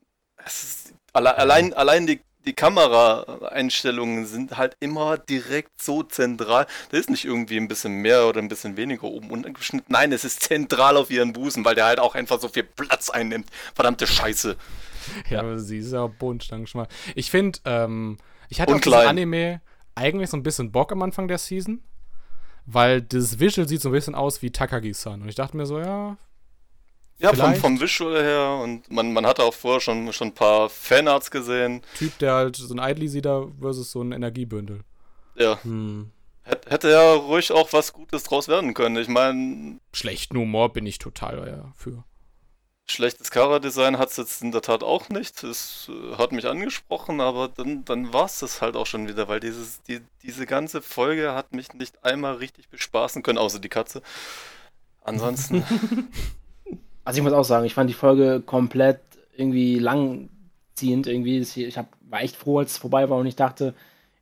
es ist, alle, allein, allein die, die Kameraeinstellungen sind halt immer direkt so zentral. Da ist nicht irgendwie ein bisschen mehr oder ein bisschen weniger oben untergeschnitten. Nein, es ist zentral auf ihren Busen, weil der halt auch einfach so viel Platz einnimmt. Verdammte Scheiße. ja, aber sie ist ja Bohnenstangenschmal. Ich finde, ähm, ich hatte Und auf dieses. Anime eigentlich so ein bisschen Bock am Anfang der Season, weil das Visual sieht so ein bisschen aus wie Takagi-san. Und ich dachte mir so, ja, Ja, vom, vom Visual her und man, man hatte auch vorher schon, schon ein paar Fanarts gesehen. Typ, der halt so ein Idly sieht da versus so ein Energiebündel. Ja, Hm. hätte, ja ruhig auch was Gutes draus werden können. Ich meine, Schlechten Humor bin ich total ja, für. Schlechtes Chara-Design hat es jetzt in der Tat auch nicht. Es äh, hat mich angesprochen, aber dann, dann war es das halt auch schon wieder, weil dieses, die, diese ganze Folge hat mich nicht einmal richtig bespaßen können, außer die Katze. Ansonsten, (laughs) Also ich muss auch sagen, ich fand die Folge komplett irgendwie langziehend irgendwie. Ich hab, war echt froh, als es vorbei war und ich dachte,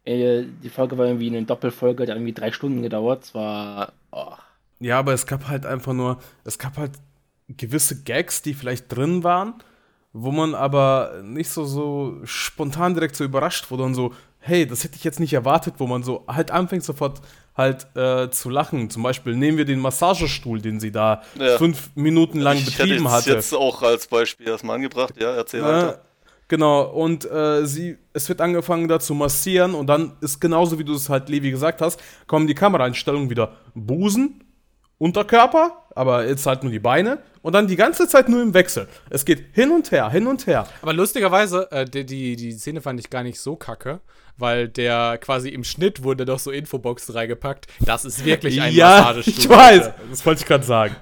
äh, die Folge war irgendwie eine Doppelfolge, die hat irgendwie drei Stunden gedauert. Es war, oh, Ja, aber es gab halt einfach nur, es gab halt gewisse Gags, die vielleicht drin waren, wo man aber nicht so, so spontan direkt so überrascht wurde und so, hey, das hätte ich jetzt nicht erwartet, wo man so halt anfängt sofort halt äh, zu lachen. Zum Beispiel nehmen wir den Massagestuhl, den sie da Ja. fünf Minuten lang ich betrieben hatte. jetzt auch als Beispiel erstmal angebracht. Ja, erzähl Äh, weiter. genau, und äh, sie, es wird angefangen da zu massieren und dann ist genauso wie du es halt Levi gesagt hast, kommen die Kameraeinstellungen wieder Busen, Unterkörper, aber jetzt halt nur die Beine und dann die ganze Zeit nur im Wechsel. Es geht hin und her, hin und her. Aber lustigerweise, äh, die, die, die Szene fand ich gar nicht so kacke, weil der quasi im Schnitt wurde doch so Infobox reingepackt. Das ist wirklich ein ja, Massagestuhl. ich weiß, Alter. das wollte ich gerade sagen.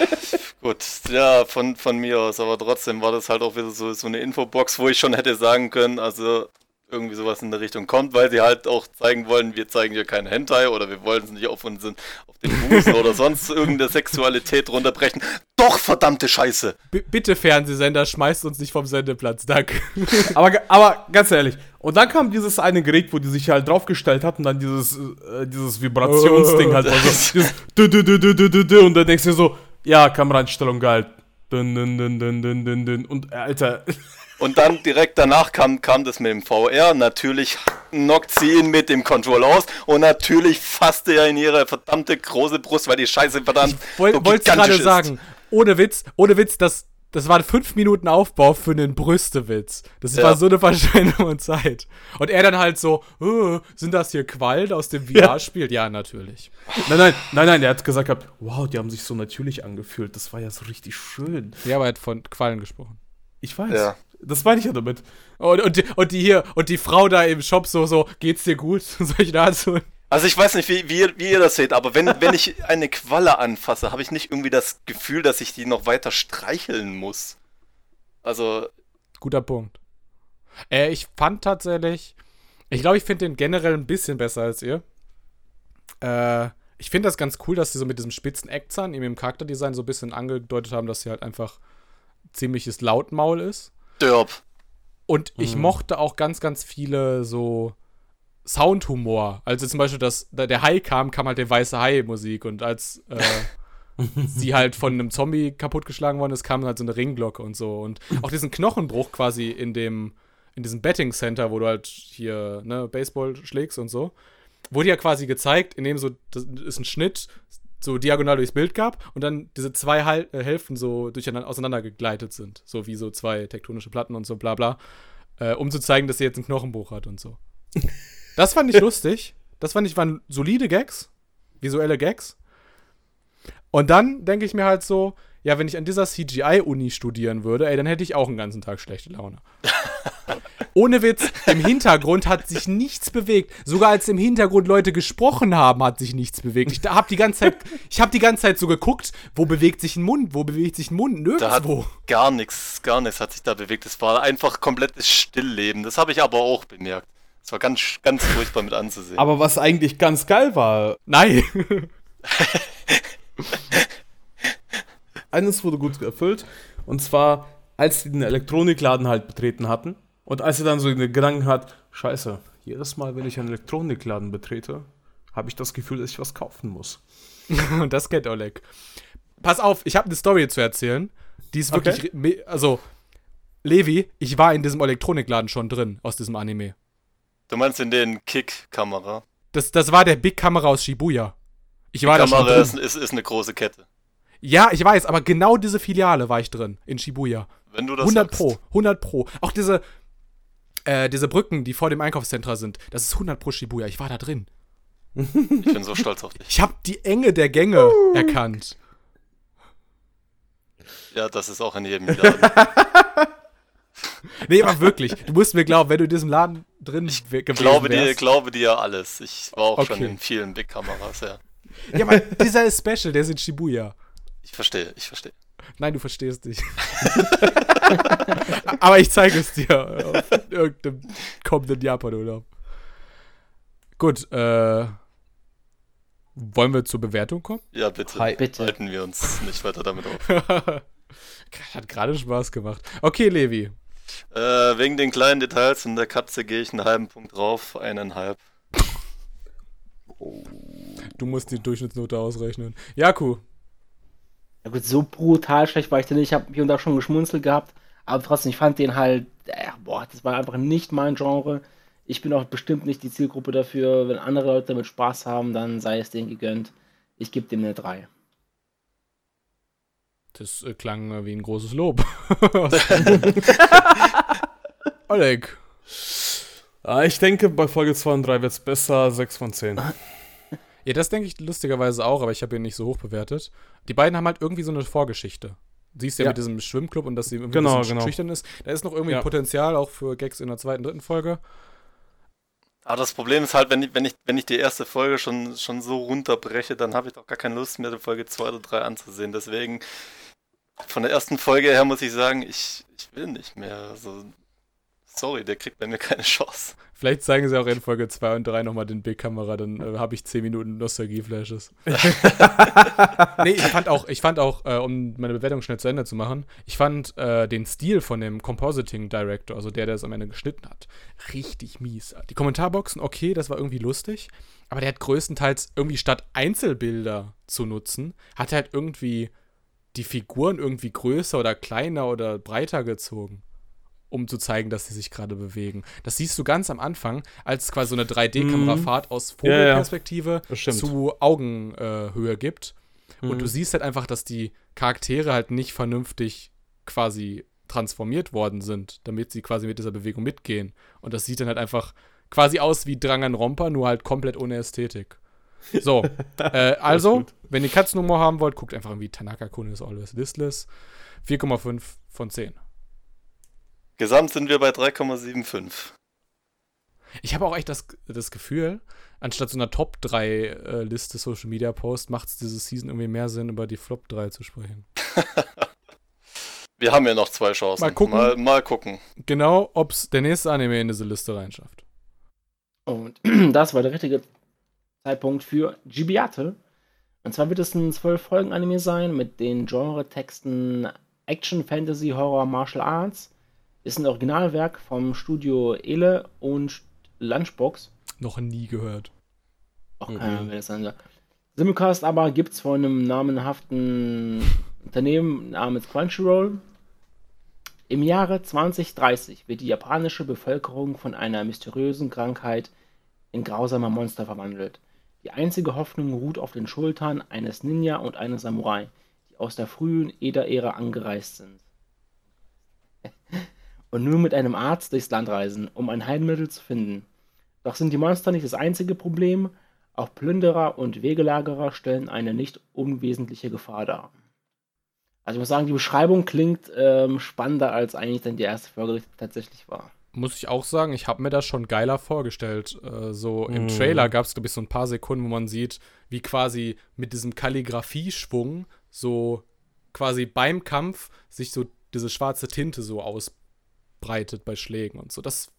(laughs) Gut, ja, von, von mir aus, aber trotzdem war das halt auch wieder so, so eine Infobox, wo ich schon hätte sagen können, also irgendwie sowas in der Richtung kommt, weil sie halt auch zeigen wollen, wir zeigen hier keinen Hentai oder wir wollen es nicht auf, unseren, auf den Busen oder sonst irgendeine Sexualität runterbrechen. Doch, verdammte Scheiße! B bitte, Fernsehsender, schmeißt uns nicht vom Sendeplatz. Danke. (laughs) Aber, aber ganz ehrlich, und dann kam dieses eine Gerät, wo die sich halt draufgestellt hatten, dann dieses, äh, dieses Vibrationsding halt, also (laughs) dieses dü, dü, dü, dü, dü, dü, dü, und dann denkst du dir so, ja, Kameraeinstellung geil. Dün, dün, dün, dün, dün, dün, dün. Und äh, Alter, Und dann direkt danach kam, kam das mit dem VR. Natürlich knockt sie ihn mit dem Control aus und natürlich fasste er in ihre verdammte große Brust, weil die Scheiße verdammt Woll, so gigantisch gerade sagen. Ohne Witz, ohne Witz, das, das war fünf Minuten Aufbau für einen Brüstewitz. Das Ja. war so eine Verschwendung (laughs) von Zeit. Und er dann halt so, "Äh, sind das hier Quallen aus dem VR-Spiel? Ja. natürlich. nein, nein, nein, nein, der hat gesagt gehabt, wow, die haben sich so natürlich angefühlt, das war ja so richtig schön. Ja, aber er hat von Quallen gesprochen. Ich weiß, Ja. Das meine ich ja damit. Und, und, die, und die hier, und die Frau da im Shop so, so, geht's dir gut? (laughs) Soll ich dazu? Also ich weiß nicht, wie, wie, ihr, wie ihr das seht, aber wenn, wenn ich eine Qualle anfasse, habe ich nicht irgendwie das Gefühl, dass ich die noch weiter streicheln muss. Also, Guter Punkt. Äh, ich fand tatsächlich, ich glaube, ich finde den generell ein bisschen besser als ihr. Äh, ich finde das ganz cool, dass sie so mit diesem spitzen Eckzahn in ihrem Charakterdesign so ein bisschen angedeutet haben, dass sie halt einfach ziemliches Lautmaul ist. Derb. Und ich mochte auch ganz, ganz viele so Soundhumor. Also zum Beispiel, dass da der Hai kam, kam halt der weiße Hai-Musik und als äh, (laughs) sie halt von einem Zombie kaputtgeschlagen worden ist, kam halt so eine Ringglocke und so. Und auch diesen Knochenbruch quasi in dem, in diesem Betting Center, wo du halt hier, ne, Baseball schlägst und so, wurde ja quasi gezeigt, indem so, das ist ein Schnitt, so diagonal durchs Bild gab und dann diese zwei Hal äh, Hälften so durcheinander auseinander gegleitet sind. So wie so zwei tektonische Platten und so bla bla. Äh, um zu zeigen, dass sie jetzt einen Knochenbruch hat und so. (laughs) Das fand ich lustig. Das fand ich waren solide Gags, visuelle Gags. Und dann denke ich mir halt so, ja, wenn ich an dieser CGI-Uni studieren würde, ey, dann hätte ich auch einen ganzen Tag schlechte Laune. (laughs) Ohne Witz, im Hintergrund hat sich nichts bewegt. Sogar als im Hintergrund Leute gesprochen haben, hat sich nichts bewegt. Ich habe die ganze Zeit, ich habe die ganze Zeit so geguckt, wo bewegt sich ein Mund, wo bewegt sich ein Mund, Da hat nirgendwo. gar nichts, gar nichts hat sich da bewegt. Es war einfach komplettes Stillleben. Das habe ich aber auch bemerkt. Es war ganz, ganz furchtbar mit anzusehen. Aber was eigentlich ganz geil war, Nein. (laughs) eines wurde gut erfüllt. Und zwar, als sie den Elektronikladen halt betreten hatten. Und als sie dann so den Gedanken hat, scheiße, jedes Mal, wenn ich einen Elektronikladen betrete, habe ich das Gefühl, dass ich was kaufen muss. (laughs) Und das kennt Oleg. Pass auf, ich habe eine Story zu erzählen. Die ist wirklich, Okay. also, Levi, ich war in diesem Elektronikladen schon drin, aus diesem Anime. du meinst in den Kick-Kamera? Das, das war der Big Kamera aus Shibuya. Ich war da schon Kamera drin. ist, ist, ist eine große Kette. Ja, ich weiß, aber genau diese Filiale war ich drin, in Shibuya. Wenn du das 100 sagst. Pro, 100 Pro. Auch diese, äh, diese Brücken, die vor dem Einkaufszentrum sind, das ist 100 Pro Shibuya. Ich war da drin. Ich bin so stolz auf dich. Ich habe die Enge der Gänge erkannt. Ja, das ist auch in jedem Laden. (laughs) Nee, aber wirklich. Du musst mir glauben, wenn du in diesem Laden drin ich gewesen glaube dir, wärst. glaube dir alles. Ich war auch schon Okay. in vielen Big Kameras, ja. Ja, aber dieser ist special, der ist in Shibuya. Ich verstehe, ich verstehe. Nein, du verstehst nicht. (laughs) aber ich zeige es dir auf irgendeinem kommenden Japan-Urlaub. Gut, äh. Wollen wir zur Bewertung kommen? Ja, bitte. Hi. Bitte. Halten wir uns nicht weiter damit auf. (laughs) Hat gerade Spaß gemacht. Okay, Levi. Äh, wegen den kleinen Details in der Katze gehe ich einen halben Punkt drauf, eineinhalb. Du musst die Durchschnittsnote ausrechnen. Jaku. Ja gut, so brutal schlecht war ich denn nicht. Ich habe hier und da schon geschmunzelt gehabt. Aber trotzdem, ich fand den halt, äh, boah, das war einfach nicht mein Genre. Ich bin auch bestimmt nicht die Zielgruppe dafür. Wenn andere Leute damit Spaß haben, dann sei es denen gegönnt. Ich gebe dem eine 3. Das äh, klang äh, wie ein großes Lob. (laughs) Oleg. Ah, ich denke, bei Folge 2 und 3 wird es besser, 6 von 10. Ja, das denke ich lustigerweise auch, aber ich habe ihn nicht so hoch bewertet. Die beiden haben halt irgendwie so eine Vorgeschichte. Siehst ja, Ja. mit diesem Schwimmclub und dass sie irgendwie Genau, ein bisschen genau. schüchtern ist. Da ist noch irgendwie Ja. Potenzial auch für Gags in der zweiten, dritten Folge. Aber das Problem ist halt, wenn ich, wenn ich, wenn ich die erste Folge schon, schon so runterbreche, dann habe ich doch gar keine Lust mehr, die Folge 2 oder 3 anzusehen. Deswegen, von der ersten Folge her muss ich sagen, ich, ich will nicht mehr. Also, sorry, der kriegt bei mir keine Chance. Vielleicht zeigen sie auch in Folge 2 und 3 nochmal den Big-Kamera, dann äh, habe ich 10 Minuten Nostalgie-Flashes. (laughs) nee, ich fand auch, ich fand auch, äh, um meine Bewertung schnell zu Ende zu machen, ich fand äh, den Stil von dem Compositing Director, also der, der es am Ende geschnitten hat, richtig mies. Die Kommentarboxen, okay, das war irgendwie lustig, aber der hat größtenteils irgendwie statt Einzelbilder zu nutzen, hat er halt irgendwie die Figuren irgendwie größer oder kleiner oder breiter gezogen um zu zeigen, dass sie sich gerade bewegen. Das siehst du ganz am Anfang, als es quasi so eine 3D-Kamerafahrt aus Ja, ja. Vogelperspektive Das stimmt. zu Augenhöhe äh, gibt. Und Mhm. du siehst halt einfach, dass die Charaktere halt nicht vernünftig quasi transformiert worden sind, damit sie quasi mit dieser Bewegung mitgehen. Und das sieht dann halt einfach quasi aus wie Danganronpa, nur halt komplett ohne Ästhetik. So, (laughs) äh, also, wenn ihr Katzenhumor haben wollt, guckt einfach irgendwie Tanaka-kun is always listless. 4,5 von 10. Gesamt sind wir bei 3,75. Ich habe auch echt das, das Gefühl, anstatt so einer Top 3 äh, Liste Social Media Post, macht es diese Season irgendwie mehr Sinn, über die Flop 3 zu sprechen. (laughs) Wir haben ja noch zwei Chancen. Mal gucken. Mal, mal gucken. Genau, ob es der nächste Anime in diese Liste reinschafft. Und (clears throat) das war der richtige Zeitpunkt für Gibiate. Und zwar wird es ein 12-Folgen-Anime sein mit den Genre-Texten Action, Fantasy, Horror, Martial Arts. Ist ein Originalwerk vom Studio Ele und Lunchbox. Noch nie gehört. Auch Mhm. keiner will das sein. Simulcast aber gibt es von einem namenhaften Unternehmen namens Crunchyroll. Im Jahre 2030 wird die japanische Bevölkerung von einer mysteriösen Krankheit in grausame Monster verwandelt. Die einzige Hoffnung ruht auf den Schultern eines Ninja und eines Samurai, die aus der frühen Eda-Ära angereist sind. Und nur mit einem Arzt durchs Land reisen, um ein Heilmittel zu finden. Doch sind die Monster nicht das einzige Problem, auch Plünderer und Wegelagerer stellen eine nicht unwesentliche Gefahr dar. Also ich muss sagen, die Beschreibung klingt ähm, spannender, als eigentlich dann die erste Folge tatsächlich war. Muss ich auch sagen, ich habe mir das schon geiler vorgestellt. Äh, so im Mhm. Trailer gab es, glaube ich, so ein paar Sekunden, wo man sieht, wie quasi mit diesem Kalligrafie-Schwung so quasi beim Kampf sich so diese schwarze Tinte so ausbreitet bei Schlägen und so. Das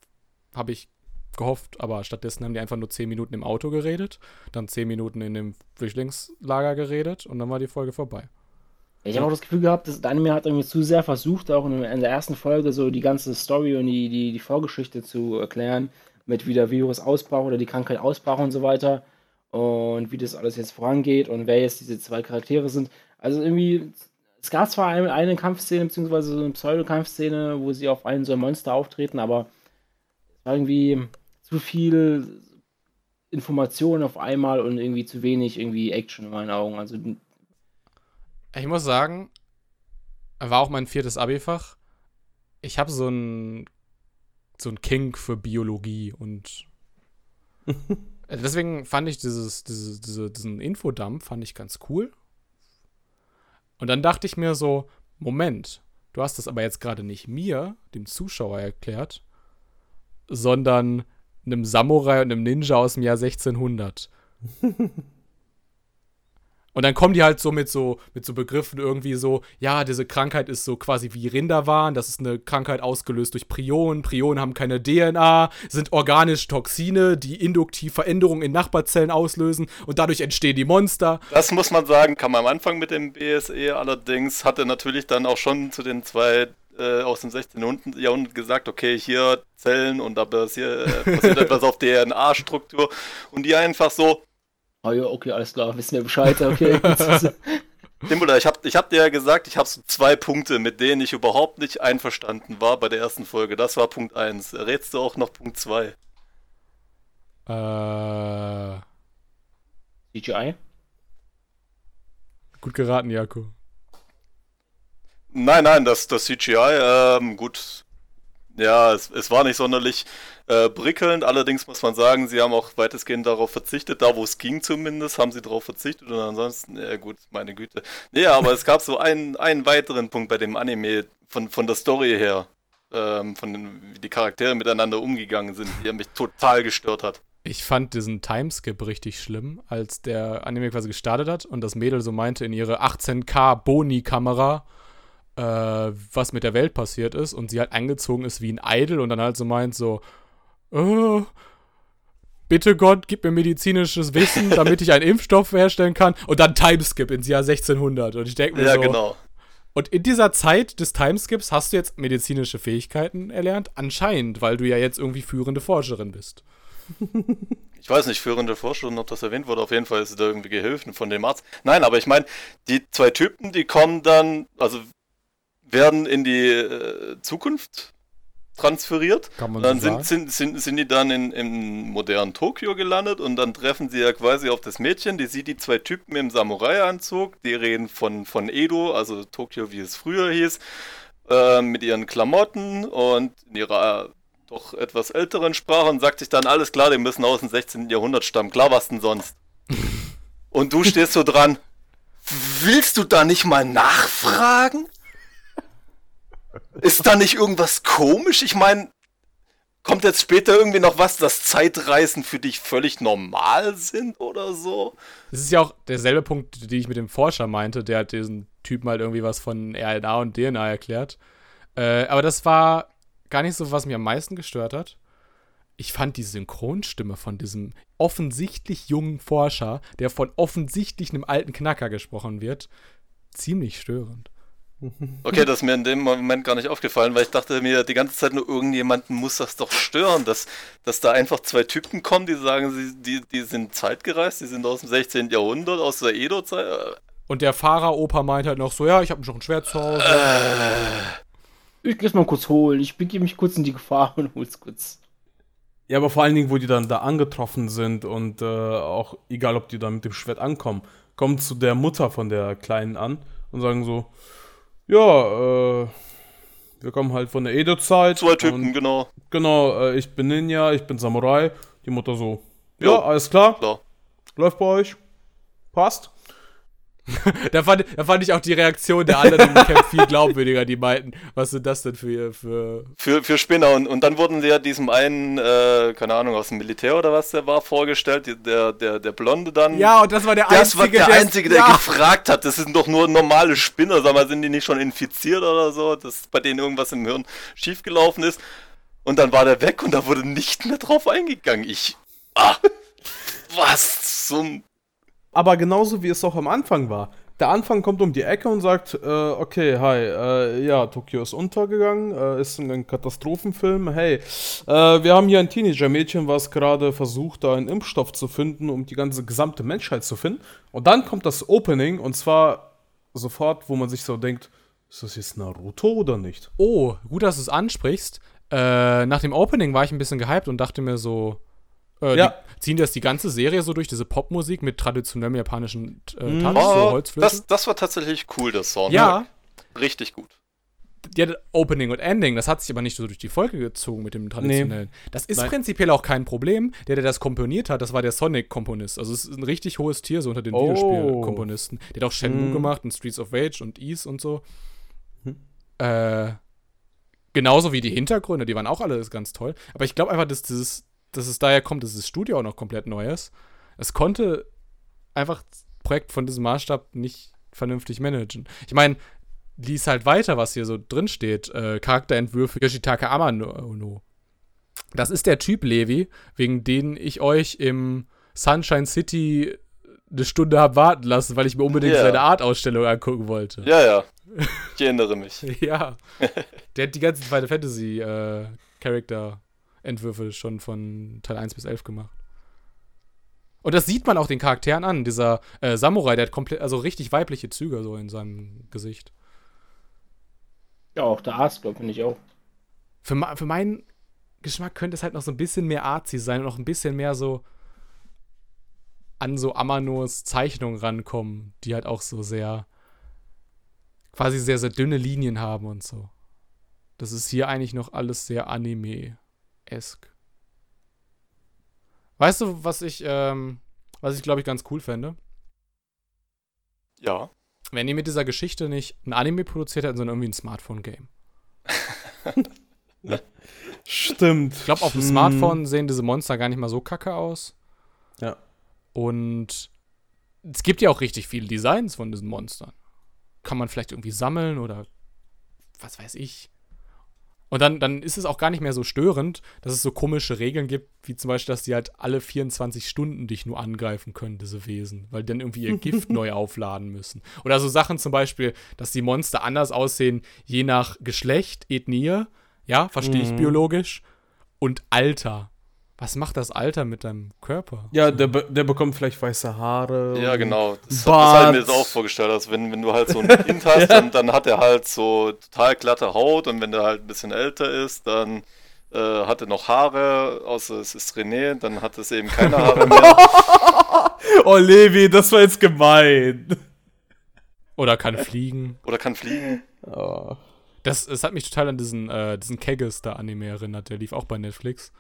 habe ich gehofft, aber stattdessen haben die einfach nur 10 Minuten im Auto geredet, dann 10 Minuten in dem Flüchtlingslager geredet und dann war die Folge vorbei. Ich habe auch das Gefühl gehabt, dass der Anime hat irgendwie zu sehr versucht, auch in, der ersten Folge so die ganze Story und die, die, die Vorgeschichte zu erklären, mit wie der Virus ausbrach oder die Krankheit ausbrach und so weiter. Und wie das alles jetzt vorangeht und wer jetzt diese zwei Charaktere sind. Also irgendwie, es gab zwar eine, eine Kampfszene, beziehungsweise so eine Pseudo-Kampfszene, wo sie auf einen so ein Monster auftreten, aber es war irgendwie zu viel Information auf einmal und irgendwie zu wenig irgendwie Action in meinen Augen. Also Ich muss sagen, war auch mein viertes Abi-Fach. Ich habe so ein so ein Kink für Biologie und (laughs) deswegen fand ich dieses, dieses, diese, diesen Infodump fand ich ganz cool. Und dann dachte ich mir so, Moment, du hast das aber jetzt gerade nicht mir, dem Zuschauer erklärt, sondern einem Samurai und einem Ninja aus dem Jahr 1600. (laughs) Und dann kommen die halt so mit so mit so Begriffen irgendwie so, ja, diese Krankheit ist so quasi wie Rinderwahn, das ist eine Krankheit ausgelöst durch Prionen. Prionen haben keine DNA, sind organische Toxine, die induktiv Veränderungen in Nachbarzellen auslösen und dadurch entstehen die Monster. Das muss man sagen, kam am Anfang mit dem BSE, allerdings hat er natürlich dann auch schon zu den zwei äh, aus dem 16. Jahrhundert gesagt, okay, hier Zellen und da passiert, äh, passiert (laughs) etwas auf DNA-Struktur und die einfach so, Oh ja, okay, alles klar, wissen wir Bescheid, okay. (laughs) Timbula, ich hab, ich hab dir ja gesagt, ich habe so zwei Punkte, mit denen ich überhaupt nicht einverstanden war bei der ersten Folge. Das war Punkt 1. Rätst du auch noch Punkt 2? Äh. CGI? Gut geraten, Jakob. Nein, nein, das, das CGI, ähm, gut. Ja, es, es war nicht sonderlich äh, prickelnd. Allerdings muss man sagen, sie haben auch weitestgehend darauf verzichtet. Da, wo es ging zumindest, haben sie darauf verzichtet. Und ansonsten, ja gut, meine Güte. Nee, aber es gab so einen, einen weiteren Punkt bei dem Anime von, von der Story her. Ähm, von den, wie die Charaktere miteinander umgegangen sind, der mich total gestört hat. Ich fand diesen Timeskip richtig schlimm, als der Anime quasi gestartet hat und das Mädel so meinte in ihre 18K Boni-Kamera, äh, was mit der Welt passiert ist und sie halt angezogen ist wie ein Idol und dann halt so meint so, oh, bitte Gott, gib mir medizinisches Wissen, (laughs) damit ich einen Impfstoff herstellen kann und dann Timeskip ins Jahr 1600 und ich denke mir Ja, so, genau. und in dieser Zeit des Timeskips hast du jetzt medizinische Fähigkeiten erlernt? Anscheinend, weil du ja jetzt irgendwie führende Forscherin bist. (laughs) Ich weiß nicht, führende Forscherin, ob das erwähnt wurde. Auf jeden Fall ist sie da irgendwie Gehilfen von dem Arzt. Nein, aber ich meine, die zwei Typen, die kommen dann, also werden in die äh, Zukunft transferiert. Man dann so sind, sind, sind, sind die dann in, im modernen Tokio gelandet und dann treffen sie ja quasi auf das Mädchen, die sieht die zwei Typen im Samurai-Anzug, die reden von, von Edo, also Tokio, wie es früher hieß, äh, mit ihren Klamotten und in ihrer äh, doch etwas älteren Sprache und sagt sich dann, alles klar, die müssen aus dem 16. Jahrhundert stammen, klar, was denn sonst? (laughs) und du stehst so dran, willst du da nicht mal nachfragen? Ist da nicht irgendwas komisch? Ich meine, kommt jetzt später irgendwie noch was, dass Zeitreisen für dich völlig normal sind oder so? Das ist ja auch derselbe Punkt, den ich mit dem Forscher meinte, der hat diesen Typen halt irgendwie was von RNA und DNA erklärt. Äh, aber das war gar nicht so, was mich am meisten gestört hat. Ich fand die Synchronstimme von diesem offensichtlich jungen Forscher, der von offensichtlich einem alten Knacker gesprochen wird, ziemlich störend. Okay, das ist mir in dem Moment gar nicht aufgefallen, weil ich dachte mir die ganze Zeit nur, irgendjemanden muss das doch stören, dass, dass da einfach zwei Typen kommen, die sagen, sie, die, die sind zeitgereist, die sind aus dem 16. Jahrhundert, aus der Edo-Zeit. Und der Fahrer-Opa meint halt noch so, ja, ich habe noch ein Schwert zu Hause. Ich geh's mal kurz holen. Ich begebe mich kurz in die Gefahr und hol's kurz. Ja, aber vor allen Dingen, wo die dann da angetroffen sind und äh, auch egal, ob die da mit dem Schwert ankommen, kommen zu der Mutter von der Kleinen an und sagen so, ja, äh, wir kommen halt von der Edo-Zeit. Zwei Typen, und, genau. Genau, äh, ich bin Ninja, ich bin Samurai. Die Mutter so, ja, Jo. alles klar, klar. läuft bei euch, passt. (laughs) Da, fand, da fand ich auch die Reaktion der anderen im Camp viel glaubwürdiger, die meinten, was sind das denn für, für Für, für Spinner. Und, und dann wurden sie ja diesem einen, äh, keine Ahnung, aus dem Militär oder was der war, vorgestellt. Der, der, der Blonde dann. Ja, und das war der Das war Einzige, der Einzige, der ja. gefragt hat. Das sind doch nur normale Spinner. Sag mal, sind die nicht schon infiziert oder so? Dass bei denen irgendwas im Hirn schiefgelaufen ist. Und dann war der weg und da wurde nicht mehr drauf eingegangen. Ich. Ah! Was zum. Aber genauso wie es auch am Anfang war. Der Anfang kommt um die Ecke und sagt, äh, okay, hi, äh, ja, Tokio ist untergegangen, äh, ist ein Katastrophenfilm, hey, äh, wir haben hier ein Teenager-Mädchen, was gerade versucht, da einen Impfstoff zu finden, um die ganze gesamte Menschheit zu finden. Und dann kommt das Opening und zwar sofort, wo man sich so denkt, ist das jetzt Naruto oder nicht? Oh, gut, dass du es ansprichst. Äh, nach dem Opening war ich ein bisschen gehypt und dachte mir so, Äh, Ja. Die ziehen das die ganze Serie so durch, diese Popmusik mit traditionellem japanischen äh, Mhm. Tanz, so Oh, Holzflöte. das, das war tatsächlich cool, das Song. ja, Richtig gut. ja, Opening und Ending, das hat sich aber nicht so durch die Folge gezogen mit dem traditionellen. Das ist Nein. prinzipiell auch kein Problem. Der, der das komponiert hat, das war der Sonic-Komponist. Also es ist ein richtig hohes Tier so unter den Oh. Videospielkomponisten. Der hat auch Shenmue Hm. gemacht und Streets of Rage und Ease und so. Hm. Äh, genauso wie die Hintergründe, die waren auch alle ganz toll. Aber ich glaube einfach, dass, dieses, dass es daher kommt, dass das Studio auch noch komplett neu ist. Es konnte einfach das Projekt von diesem Maßstab nicht vernünftig managen. Ich meine, lies halt weiter, was hier so drin steht. Äh, Charakterentwürfe Yoshitaka Amano. Das ist der Typ Levi, wegen den ich euch im Sunshine City eine Stunde habe warten lassen, weil ich mir unbedingt Ja. seine Art-Ausstellung angucken wollte. Ja, ja. (laughs) Ich erinnere mich. Ja. Der hat die ganzen Final Fantasy äh, Charakter-Entwürfe schon von Teil 1 bis 11 gemacht. Und das sieht man auch den Charakteren an. Dieser äh, Samurai, der hat komplett, also richtig weibliche Züge so in seinem Gesicht. Ja, auch der Arzt, glaube finde ich auch. Für, für meinen Geschmack könnte es halt noch so ein bisschen mehr artsy sein und noch ein bisschen mehr so an so Amanos Zeichnungen rankommen, die halt auch so sehr quasi sehr, sehr dünne Linien haben und so. Das ist hier eigentlich noch alles sehr Anime-esk. Weißt du, was ich, ähm, was ich glaube ich ganz cool fände? Ja. Wenn die mit dieser Geschichte nicht ein Anime produziert hätten, sondern irgendwie ein Smartphone-Game. (laughs) Stimmt. Ich glaube, auf dem Hm. Smartphone sehen diese Monster gar nicht mal so kacke aus. Ja. Und es gibt ja auch richtig viele Designs von diesen Monstern. Kann man vielleicht irgendwie sammeln oder was weiß ich. Und dann, dann ist es auch gar nicht mehr so störend, dass es so komische Regeln gibt, wie zum Beispiel, dass die halt alle 24 Stunden dich nur angreifen können, diese Wesen, weil die dann irgendwie ihr Gift (laughs) neu aufladen müssen. Oder so Sachen zum Beispiel, dass die Monster anders aussehen, je nach Geschlecht, Ethnie, ja, verstehe ich Mhm. biologisch, und Alter. Was macht das Alter mit deinem Körper? Ja, der, be der bekommt vielleicht weiße Haare. Ja, genau. Das, das habe ich mir jetzt auch vorgestellt. Also wenn, wenn du halt so ein (laughs) Kind hast, dann, dann hat er halt so total glatte Haut und wenn der halt ein bisschen älter ist, dann äh, hat er noch Haare, außer es ist René, dann hat es eben keine Haare mehr. (laughs) Oh, Levi, das war jetzt gemein. Oder kann fliegen. Oder kann fliegen. Oh. Das, das hat mich total an diesen, äh, diesen Kegester-Anime erinnert, der lief auch bei Netflix.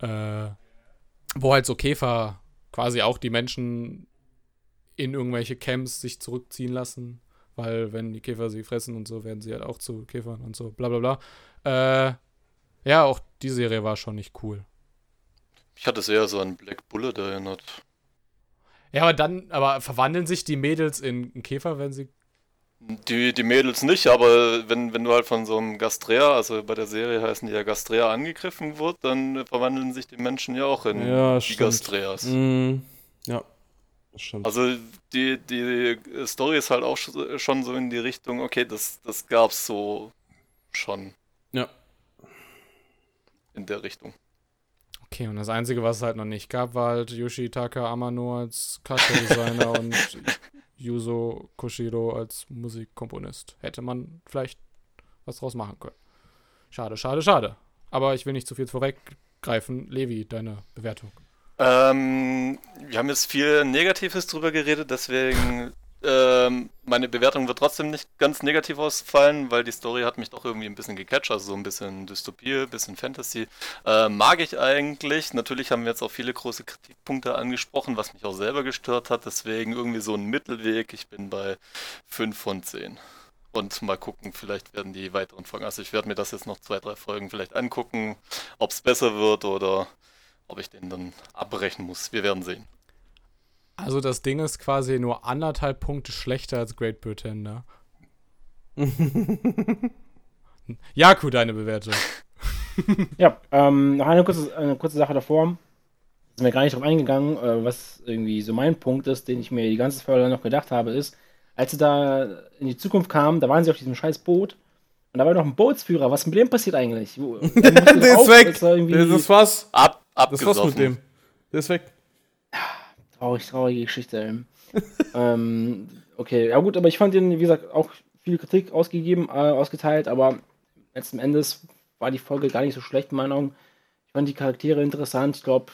Äh, wo halt so Käfer quasi auch die Menschen in irgendwelche Camps sich zurückziehen lassen. Weil wenn die Käfer sie fressen und so, werden sie halt auch zu Käfern und so, bla bla bla. Äh, ja, auch die Serie war schon nicht cool. Ich hatte es eher so an Black Bullet erinnert. Ja, aber dann, aber verwandeln sich die Mädels in, in Käfer, wenn sie. Die, die Mädels nicht, aber wenn, wenn du halt von so einem Gastrea, also bei der Serie heißen die ja Gastrea, angegriffen wird, dann verwandeln sich die Menschen ja auch in Ja, die. Gastreas. Mm, ja, stimmt. Also die, die Story ist halt auch sch- schon so in die Richtung, okay, das, das gab's so schon ja. in der Richtung. Okay, und das Einzige, was es halt noch nicht gab, war halt Yoshitaka Amano als Charakterdesigner (laughs) und Yuzo Koshiro als Musikkomponist. Hätte man vielleicht was draus machen können. Schade, schade, schade. Aber ich will nicht zu viel vorweggreifen. Levi, deine Bewertung. Ähm, wir haben jetzt viel Negatives drüber geredet, deswegen ähm, meine Bewertung wird trotzdem nicht ganz negativ ausfallen, weil die Story hat mich doch irgendwie ein bisschen gecatcht, also so ein bisschen Dystopie, ein bisschen Fantasy. Äh, mag ich eigentlich. Natürlich haben wir jetzt auch viele große Kritikpunkte angesprochen, was mich auch selber gestört hat, deswegen irgendwie so ein Mittelweg. Ich bin bei 5 von 10. Und mal gucken, vielleicht werden die weiteren Folgen. Also ich werde mir das jetzt noch zwei, drei Folgen vielleicht angucken, ob es besser wird oder ob ich den dann abbrechen muss. Wir werden sehen. Also das Ding ist quasi nur anderthalb Punkte schlechter als Great Pretender. (laughs) Jaku, deine Bewertung. (laughs) Ja, ähm, noch eine kurze, eine kurze Sache davor. Sind wir gar nicht drauf eingegangen, äh, was irgendwie so mein Punkt ist, den ich mir die ganze Folge noch gedacht habe, ist, als sie da in die Zukunft kamen, da waren sie auf diesem scheiß Boot und da war noch ein Bootsführer. Was ist mit dem passiert eigentlich? (laughs) Der ist weg. ist Das ist was. Ab, Das ist was abgesoffen. mit dem. Der ist weg. Traurig, traurige Geschichte. ey. (laughs) ähm, okay, ja gut, aber ich fand den, wie gesagt, auch viel Kritik ausgegeben, äh, ausgeteilt, aber letzten Endes war die Folge gar nicht so schlecht in meinen Augen. Ich fand die Charaktere interessant. Ich glaube,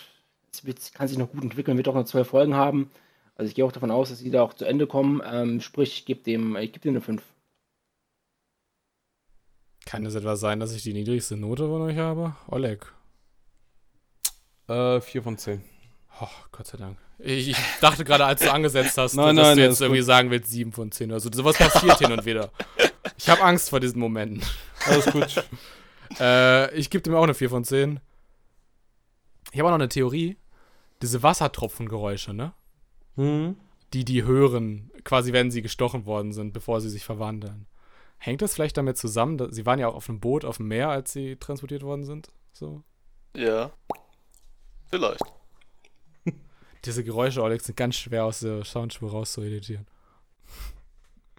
es kann sich noch gut entwickeln, wird auch noch zwölf Folgen haben. Also ich gehe auch davon aus, dass sie da auch zu Ende kommen. Ähm, sprich, ich gebe dem, ich gebe dem eine 5. Kann es etwa sein, dass ich die niedrigste Note von euch habe? Oleg. Äh, 4 von 10. Oh, Gott sei Dank. Ich, ich dachte gerade, als du angesetzt hast, (laughs) Nein, dass nein, du jetzt irgendwie gut. sagen willst, 7 von 10 oder so. Sowas passiert hin und wieder. Ich habe Angst vor diesen Momenten. Alles gut. (laughs) Äh, ich gebe dem auch eine 4 von 10. Ich habe auch noch eine Theorie. Diese Wassertropfengeräusche, ne? hm. Die die hören, quasi wenn sie gestochen worden sind, bevor sie sich verwandeln. Hängt das vielleicht damit zusammen? Dass, sie waren ja auch auf einem Boot auf dem Meer, als sie transportiert worden sind. So. Ja. Vielleicht. Diese Geräusche, Alex, sind ganz schwer aus der Soundspur rauszueditieren.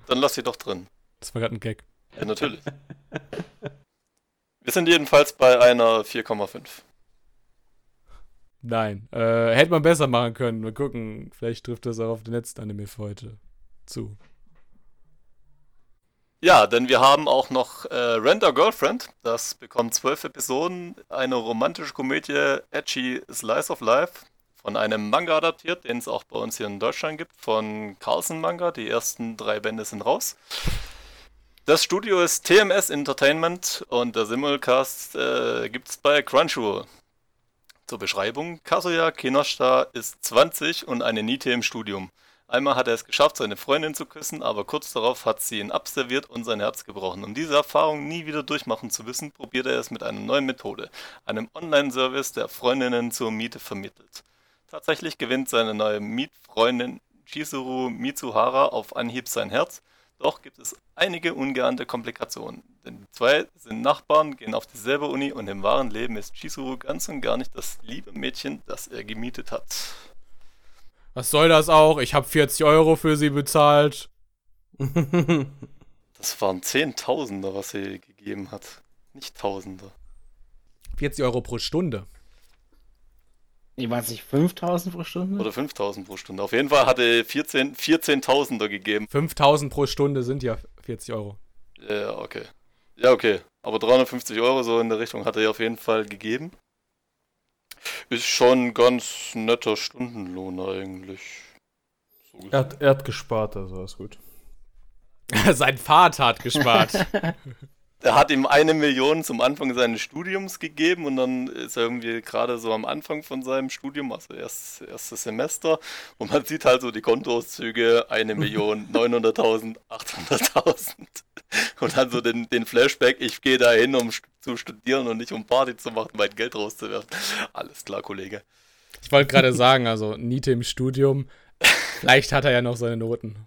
Dann lass sie doch drin. Das war gerade ein Gag. Ja, natürlich. Wir sind jedenfalls bei einer 4,5. Nein. Äh, hätte man besser machen können. Mal gucken. Vielleicht trifft das auch auf den letzten Anime für heute zu. Ja, denn wir haben auch noch äh, Render Girlfriend. Das bekommt zwölf Episoden. Eine romantische Komödie, Edgy Slice of Life. Von einem Manga adaptiert, den es auch bei uns hier in Deutschland gibt. Von Carlsen Manga. Die ersten drei Bände sind raus. Das Studio ist TMS Entertainment und der Simulcast äh, gibt es bei Crunchyroll. Zur Beschreibung: Kazuya Kinoshita ist 20 und eine Niete im Studium. Einmal hat er es geschafft, seine Freundin zu küssen, aber kurz darauf hat sie ihn abserviert und sein Herz gebrochen. Um diese Erfahrung nie wieder durchmachen zu müssen, probiert er es mit einer neuen Methode, einem Online-Service, der Freundinnen zur Miete vermittelt. Tatsächlich gewinnt seine neue Mietfreundin Chizuru Mitsuhara auf Anhieb sein Herz, doch gibt es einige ungeahnte Komplikationen. Denn die zwei sind Nachbarn, gehen auf dieselbe Uni und im wahren Leben ist Chizuru ganz und gar nicht das liebe Mädchen, das er gemietet hat. Was soll das auch? Ich habe 40 Euro für sie bezahlt. (laughs) Das waren Zehntausender, was sie gegeben hat. Nicht Tausender. 40 Euro pro Stunde. Nee, waren es nicht 5000 pro Stunde? Oder 5000 pro Stunde. Auf jeden Fall hatte 14 14.000er gegeben. 5000 pro Stunde sind ja 40 Euro. Ja, okay. Ja, okay. Aber 350 Euro so in der Richtung hat er ihr auf jeden Fall gegeben. Ist schon ein ganz netter Stundenlohn eigentlich. So Er hat, er hat gespart, also alles gut. (laughs) Sein Vater hat gespart. (laughs) Er hat ihm eine Million zum Anfang seines Studiums gegeben und dann ist er irgendwie gerade so am Anfang von seinem Studium, also erst, erstes Semester, und man sieht halt so die Kontoauszüge, eine Million, (laughs) 900.000, 800.000 und dann so den, den Flashback, ich gehe da hin, um zu studieren und nicht um Party zu machen, mein Geld rauszuwerfen. Alles klar, Kollege. ich wollte gerade sagen, also Niete im Studium. Vielleicht hat er ja noch seine Noten.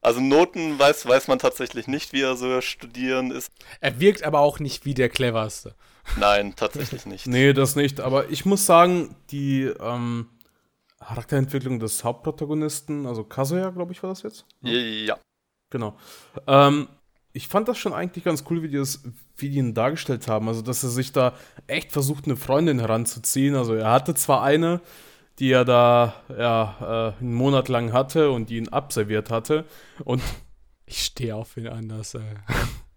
Also Noten weiß, weiß man tatsächlich nicht, wie er so studieren ist. Er wirkt aber auch nicht wie der cleverste. Nein, tatsächlich nicht. (laughs) Nee, das nicht. Aber ich muss sagen, die ähm, Charakterentwicklung des Hauptprotagonisten, also Kazuya, glaube ich, war das jetzt? Ja. Genau. Ähm, ich fand das schon eigentlich ganz cool, wie die, das, wie die ihn dargestellt haben. Also, dass er sich da echt versucht, eine Freundin heranzuziehen. Also, er hatte zwar eine, die er da ja, äh, einen Monat lang hatte und die ihn abserviert hatte. Und Ich stehe auf wen anders, ey.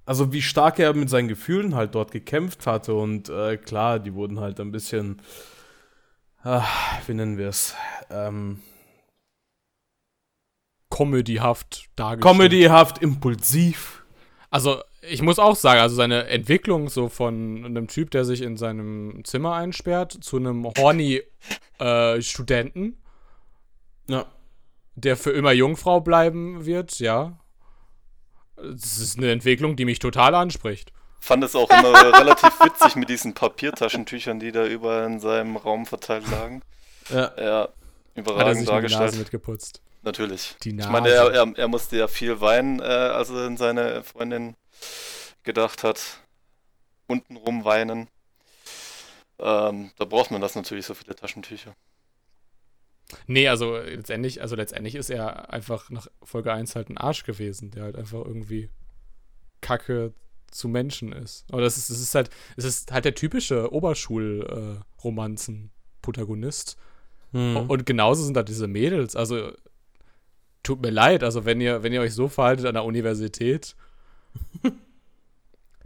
also, wie stark er mit seinen Gefühlen halt dort gekämpft hatte. Und äh, klar, die wurden halt ein bisschen, ah, wie nennen wir es? Ähm, Comedyhaft dargestellt. comedyhaft, impulsiv. Also, ich muss auch sagen, also seine Entwicklung so von einem Typ, der sich in seinem Zimmer einsperrt, zu einem horny äh, Studenten, Ja. der für immer Jungfrau bleiben wird, ja. Das ist eine Entwicklung, die mich total anspricht. Fand es auch immer (laughs) relativ witzig mit diesen Papiertaschentüchern, die da überall in seinem Raum verteilt lagen. Ja. Ja, Hat er überragend sich nur die Nase dargestellt. mitgeputzt. Natürlich. Die Nase. Ich meine, er, er, er musste ja viel weinen, äh, als er in seine Freundin gedacht hat. Untenrum weinen. Ähm, da braucht man das natürlich, so viele Taschentücher. Nee, also letztendlich, also letztendlich ist er einfach nach Folge 1 halt ein Arsch gewesen, der halt einfach irgendwie Kacke zu Menschen ist. Aber das ist, das ist halt, es ist halt der typische Oberschul-Romanzen-Protagonist. Mhm. Und genauso sind da diese Mädels. Also, tut mir leid, also wenn ihr, wenn ihr euch so verhaltet an der Universität, (laughs)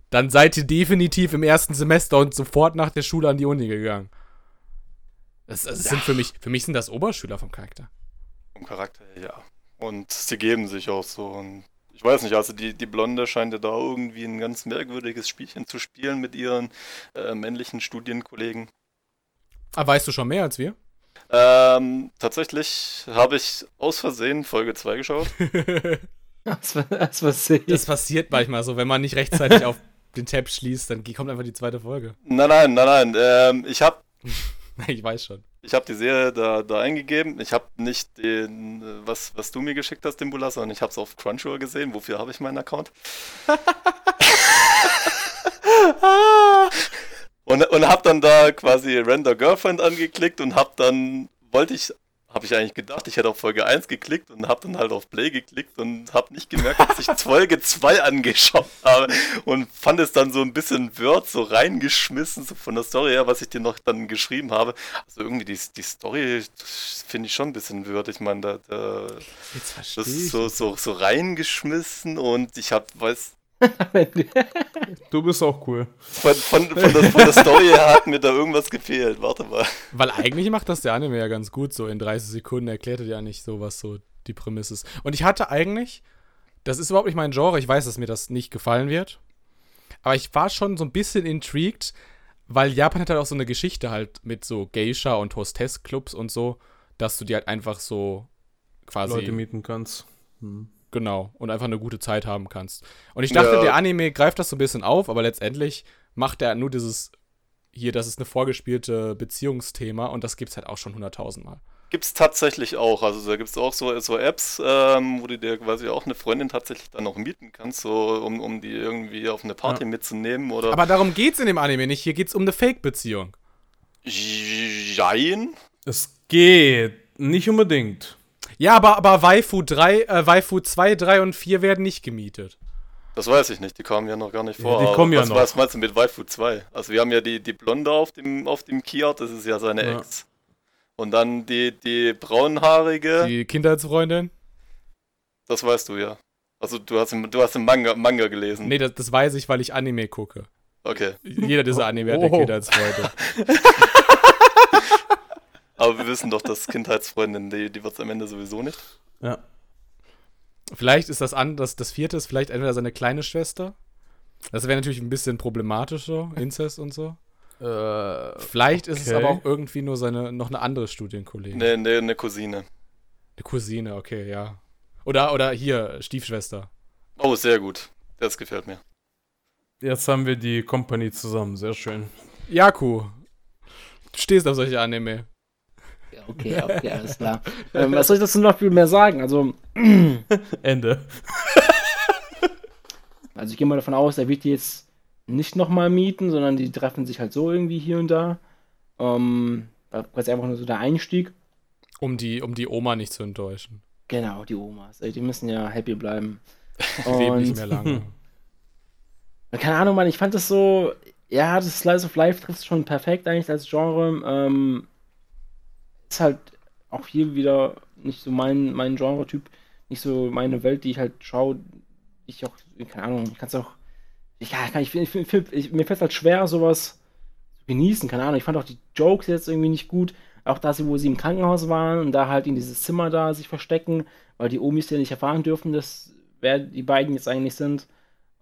dann seid ihr definitiv im ersten Semester und sofort nach der Schule an die Uni gegangen. Das, das sind für mich, für mich sind das Oberschüler vom Charakter. Vom Charakter, ja. Und sie geben sich auch so. Und ich weiß nicht, also die, die Blonde scheint ja da irgendwie ein ganz merkwürdiges Spielchen zu spielen mit ihren äh, männlichen Studienkollegen. Ah, weißt du schon mehr als wir? Ähm, tatsächlich habe ich aus Versehen Folge 2 geschaut. (laughs) Das, was ich. Das passiert manchmal so, wenn man nicht rechtzeitig auf den Tab schließt, dann kommt einfach die zweite Folge. Nein, nein, nein, nein. Ähm, ich habe (laughs) Ich weiß schon. ich hab die Serie da, da eingegeben. Ich habe nicht den, äh, was, was du mir geschickt hast, den Bulla, sondern ich habe es auf Crunchyroll gesehen. Wofür habe ich meinen Account? (laughs) und und habe dann da quasi Render Girlfriend angeklickt und habe dann, wollte ich, habe ich eigentlich gedacht, ich hätte auf Folge 1 geklickt und habe dann halt auf Play geklickt und habe nicht gemerkt, dass ich Folge 2 angeschaut habe und fand es dann so ein bisschen Word so reingeschmissen, so von der Story her, was ich dir noch dann geschrieben habe. Also irgendwie die, die Story finde ich schon ein bisschen Word. Ich meine, da, da, das ist so, so, so reingeschmissen und ich habe, weiß, (laughs) Du bist auch cool. von, von, von, der, von der Story her hat mir da irgendwas gefehlt. Warte mal. Weil eigentlich macht das der Anime ja ganz gut, so in 30 Sekunden erklärt er ja nicht so, was so die Prämisse ist. Und ich hatte eigentlich, das ist überhaupt nicht mein Genre, ich weiß, dass mir das nicht gefallen wird, aber ich war schon so ein bisschen intrigued, weil Japan hat halt auch so eine Geschichte halt mit so Geisha und Hostess-Clubs und so, dass du die halt einfach so quasi Leute mieten kannst. Hm. Genau, und einfach eine gute Zeit haben kannst. Und ich dachte, Ja. der Anime greift das so ein bisschen auf, aber letztendlich macht er nur dieses, hier, das ist eine vorgespielte Beziehungsthema und das gibt's halt auch schon hunderttausendmal. Gibt's tatsächlich auch. Also da gibt's auch so, so Apps, ähm, wo du dir quasi auch eine Freundin tatsächlich dann noch mieten kannst, so um, um die irgendwie auf eine Party Ja. mitzunehmen oder. Aber darum geht's in dem Anime nicht, hier geht's um eine Fake-Beziehung. Jein. Es geht. Nicht unbedingt. Ja, aber, aber Waifu 3, äh, Waifu 2, 3 und 4 werden nicht gemietet. Das weiß ich nicht, die kamen ja noch gar nicht Ja, vor. die Aber kommen ja was, noch. Was meinst du mit Waifu 2? Also wir haben ja die, die Blonde auf dem, auf dem Kiosk, das ist ja seine Ja. Ex. Und dann die, die braunhaarige, Die Kindheitsfreundin? das weißt du ja. Also du hast du hast im Manga, Manga gelesen. Nee, das, das weiß ich, weil ich Anime gucke. Okay. Jeder dieser Anime hat eine Oh. (laughs) Aber wir wissen doch, dass Kindheitsfreundin, die, die wird's am Ende sowieso nicht. Ja. Vielleicht ist das an, das, das vierte ist vielleicht entweder seine kleine Schwester. Das wäre natürlich ein bisschen problematischer, Inzest und so. Äh, Vielleicht ist es Okay. aber auch irgendwie nur seine, noch eine andere Studienkollegin. Ne, ne, eine Cousine. Eine Cousine, okay, ja. Oder, oder hier, Stiefschwester. Oh, sehr gut. Das gefällt mir. jetzt haben wir die Company zusammen. Sehr schön. Jaku. Du stehst auf solche Anime. Okay, okay, alles klar. (laughs) ähm, was soll ich dazu noch viel mehr sagen? Also, (clears throat) Ende. (laughs) also ich gehe mal davon aus, er wird die jetzt nicht nochmal mieten, sondern die treffen sich halt so irgendwie hier und da. Ähm, das ist einfach nur so der Einstieg. Um die, um die Oma nicht zu enttäuschen. Genau, die Omas. Die müssen ja happy bleiben. (laughs) Lebt nicht Und mehr lange. keine Ahnung, Mann, ich fand das so, ja, das Slice of Life trifft schon perfekt eigentlich als Genre. Ähm, ist halt auch hier wieder nicht so mein, mein Genre-Typ, nicht so meine Welt, die ich halt schaue. Ich auch, keine Ahnung, ich kann es auch, ich, ja, kann, ich, ich, ich, mir fällt halt schwer, sowas zu genießen, keine Ahnung. Ich fand auch die Jokes jetzt irgendwie nicht gut. Auch da, wo sie im Krankenhaus waren und da halt in dieses Zimmer da sich verstecken, weil die Omis ja nicht erfahren dürfen, dass wer die beiden jetzt eigentlich sind.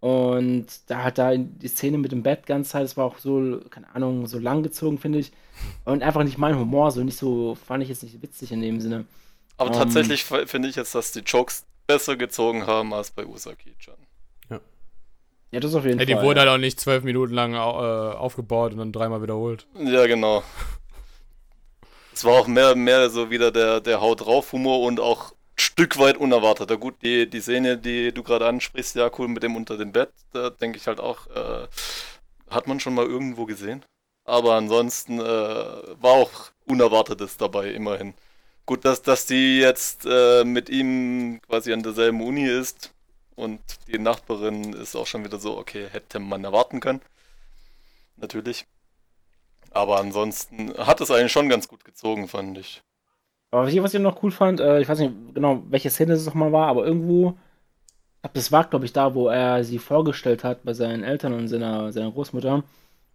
Und da hat da die Szene mit dem Bett ganz Zeit, das war auch so, keine Ahnung, so lang gezogen, finde ich. Und einfach nicht mein Humor, so nicht so, fand ich jetzt nicht witzig in dem Sinne. Aber Ähm. tatsächlich finde ich jetzt, dass die Jokes besser gezogen haben als bei Usaki-chan. Ja, das auf jeden Ey, die Fall. wurde halt auch nicht zwölf Minuten lang äh, aufgebaut und dann dreimal wiederholt. Ja, genau. (laughs) Es war auch mehr, mehr so wieder der, der Haut drauf Humor und auch Stück weit unerwarteter. Gut, die, die Szene, die du gerade ansprichst, ja cool mit dem unter dem Bett, da denke ich halt auch, äh, hat man schon mal irgendwo gesehen. Aber ansonsten äh, war auch Unerwartetes dabei, immerhin. Gut, dass, dass die jetzt äh, mit ihm quasi an derselben Uni ist und die Nachbarin ist auch schon wieder so, okay, hätte man erwarten können. Natürlich. Aber ansonsten hat es eigentlich schon ganz gut gezogen, fand ich. Aber was ich, was ich noch cool fand, äh, ich weiß nicht genau, welche Szene es nochmal war, aber irgendwo, das war, glaube ich, da, wo er sie vorgestellt hat bei seinen Eltern und seiner, seiner Großmutter,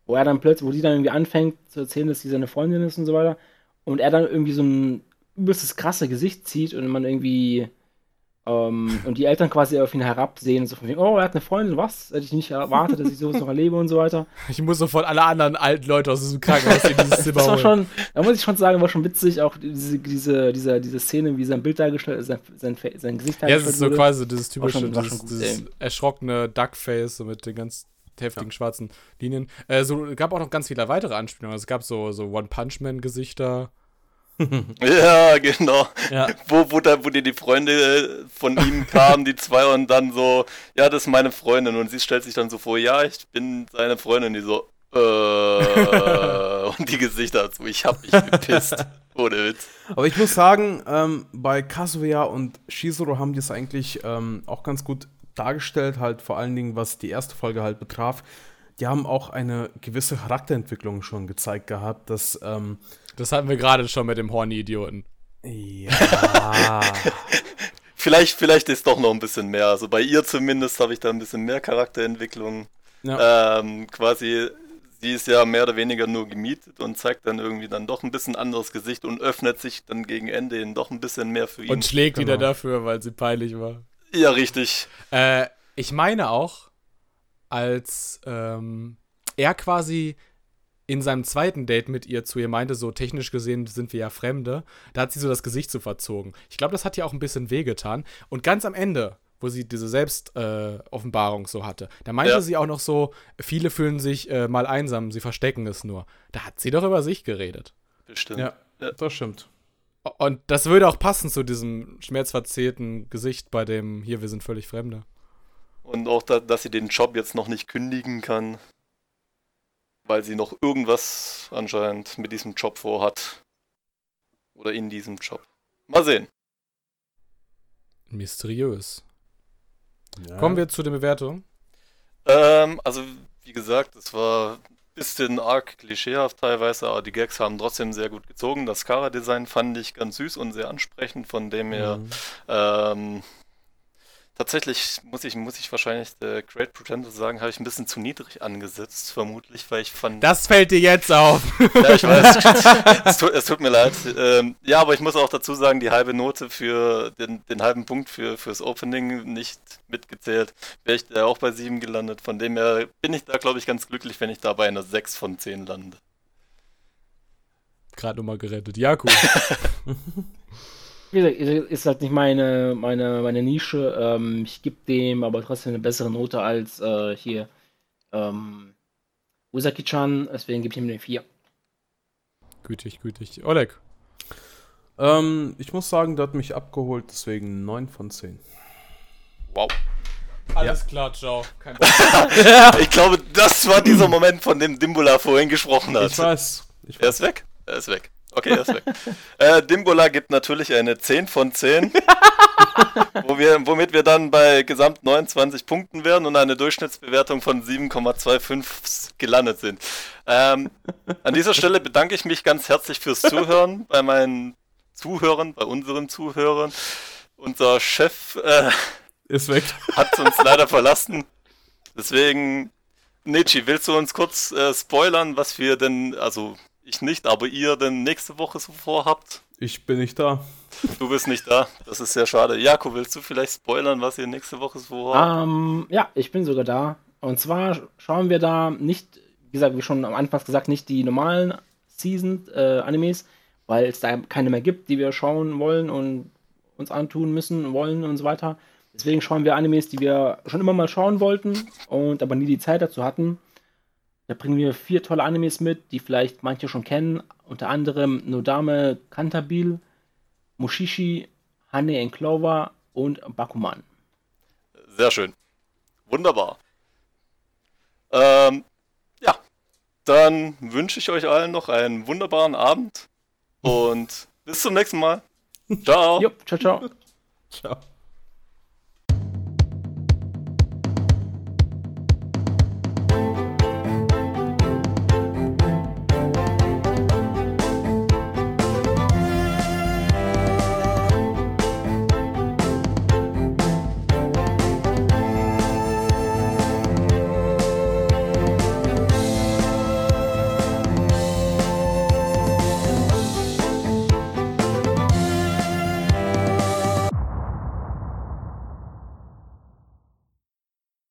wo er dann plötzlich, wo die dann irgendwie anfängt zu erzählen, dass sie seine Freundin ist und so weiter. und er dann irgendwie so ein übelstes krasse Gesicht zieht und man irgendwie ähm, und die Eltern quasi auf ihn herabsehen und so von wegen, oh, er hat eine Freundin, was? Hätte ich nicht erwartet, dass ich sowas noch erlebe und so weiter. (laughs) Ich muss sofort alle anderen alten Leute aus diesem Krankenhaus in dieses Zimmer Das war holen. schon, da muss ich schon sagen, war schon witzig, auch diese, diese, diese, diese Szene, wie sein Bild dargestellt, sein, sein, sein Gesicht Ja, dargestellt es ist so wurde. quasi dieses typische, schon- dieses, gut, dieses erschrockene Duckface so mit den ganz heftigen schwarzen Linien. Äh, so gab auch noch ganz viele weitere Anspielungen. Also es gab so, so One-Punch-Man-Gesichter. (laughs) Ja, genau. Ja. Wo, wo, da, wo die, die Freunde äh, von ihm kamen, die zwei, und dann so, ja, das ist meine Freundin. Und sie stellt sich dann so vor, ja, ich bin seine Freundin. Die so, äh, (laughs) und die Gesichter dazu, ich hab mich gepisst. Ohne Witz. Aber ich muss sagen, ähm, bei Kazuya und Shizuru haben die es eigentlich ähm, auch ganz gut dargestellt, halt vor allen Dingen, was die erste Folge halt betraf. Die haben auch eine gewisse Charakterentwicklung schon gezeigt gehabt, dass ähm, Das hatten wir gerade schon mit dem Horny-Idioten. ja, (laughs) Vielleicht, vielleicht ist doch noch ein bisschen mehr. Also bei ihr zumindest habe ich da ein bisschen mehr Charakterentwicklung. ja. Ähm, quasi, sie ist ja mehr oder weniger nur gemietet und zeigt dann irgendwie dann doch ein bisschen anderes Gesicht und öffnet sich dann gegen Ende hin doch ein bisschen mehr für ihn. Und schlägt Genau. wieder dafür, weil sie peinlich war. ja, richtig. Äh, ich meine auch, als ähm, er quasi in seinem zweiten Date mit ihr zu ihr meinte, so technisch gesehen sind wir ja Fremde, da hat sie so das Gesicht so verzogen. Ich glaube, das hat ihr auch ein bisschen wehgetan. Und ganz am Ende, wo sie diese Selbstoffenbarung äh, so hatte, da meinte Ja. sie auch noch so, viele fühlen sich äh, mal einsam, sie verstecken es nur. Da hat sie doch über sich geredet. Bestimmt. ja, das stimmt. Und das würde auch passen zu diesem schmerzverzerrten Gesicht bei dem hier, wir sind völlig Fremde. Und auch, da, dass sie den Job jetzt noch nicht kündigen kann, weil sie noch irgendwas anscheinend mit diesem Job vorhat. Oder in diesem Job. Mal sehen. Mysteriös. Ja. Kommen wir zu der Bewertung. Ähm, also, wie gesagt, es war ein bisschen arg klischeehaft teilweise, aber die Gags haben trotzdem sehr gut gezogen. Das Kara-Design fand ich ganz süß und sehr ansprechend, von dem her Mhm. Ähm, tatsächlich muss ich, muss ich wahrscheinlich der Great Pretender sagen, habe ich ein bisschen zu niedrig angesetzt, vermutlich, weil ich fand. Das fällt dir jetzt auf. (laughs) ja, ich weiß. (laughs) es, tut, es tut mir leid. Ähm, ja, aber ich muss auch dazu sagen, die halbe Note für den, den halben Punkt für fürs Opening nicht mitgezählt, wäre ich da auch bei 7 gelandet. Von dem her bin ich da, glaube ich, ganz glücklich, wenn ich da bei einer 6 von 10 lande. Gerade nochmal gerettet. Ja, cool. (laughs) Wie gesagt, ist halt nicht meine, meine, meine Nische. Ähm, ich gebe dem aber trotzdem eine bessere Note als äh, hier ähm, Usaki-chan. Deswegen gebe ich ihm eine 4. gütig, gütig. Oleg. Ähm, ich muss sagen, der hat mich abgeholt, deswegen 9 von 10. Wow. Alles klar, ciao. Kein (laughs) Ich glaube, das war dieser Moment, von dem Dimbula vorhin gesprochen hat. Ich weiß. Ich Er weiß. ist weg. Er ist weg. Okay, er ist weg. (laughs) äh, Dimbola gibt natürlich eine 10 von 10, (laughs) wo wir, womit wir dann bei gesamt 29 Punkten werden und eine Durchschnittsbewertung von 7,25 gelandet sind. Ähm, an dieser Stelle bedanke ich mich ganz herzlich fürs Zuhören bei meinen Zuhörern, bei unseren Zuhörern. Unser Chef äh, Ist weg. hat uns leider verlassen. Deswegen, Nietzsche, willst du uns kurz äh, spoilern, was wir denn, also ich nicht, aber ihr denn nächste Woche so vorhabt? Ich bin nicht da. Du bist nicht da, das ist sehr schade. Jako, willst du vielleicht spoilern, was ihr nächste Woche so vorhabt? Ähm, ja, ich bin sogar da. Und zwar schauen wir da nicht, wie gesagt, wie schon am Anfang gesagt, nicht die normalen Season-Animes, weil es da keine mehr gibt, die wir schauen wollen und uns antun müssen, wollen und so weiter. Deswegen schauen wir Animes, die wir schon immer mal schauen wollten und aber nie die Zeit dazu hatten. Da bringen wir vier tolle Animes mit, die vielleicht manche schon kennen. Unter anderem Nodame Cantabile, Mushishi, Hane and Clover und Bakuman. Sehr schön. Wunderbar. Ähm, ja, dann wünsche ich euch allen noch einen wunderbaren Abend und bis zum nächsten Mal. Ciao. Jo, ciao, ciao. Ciao.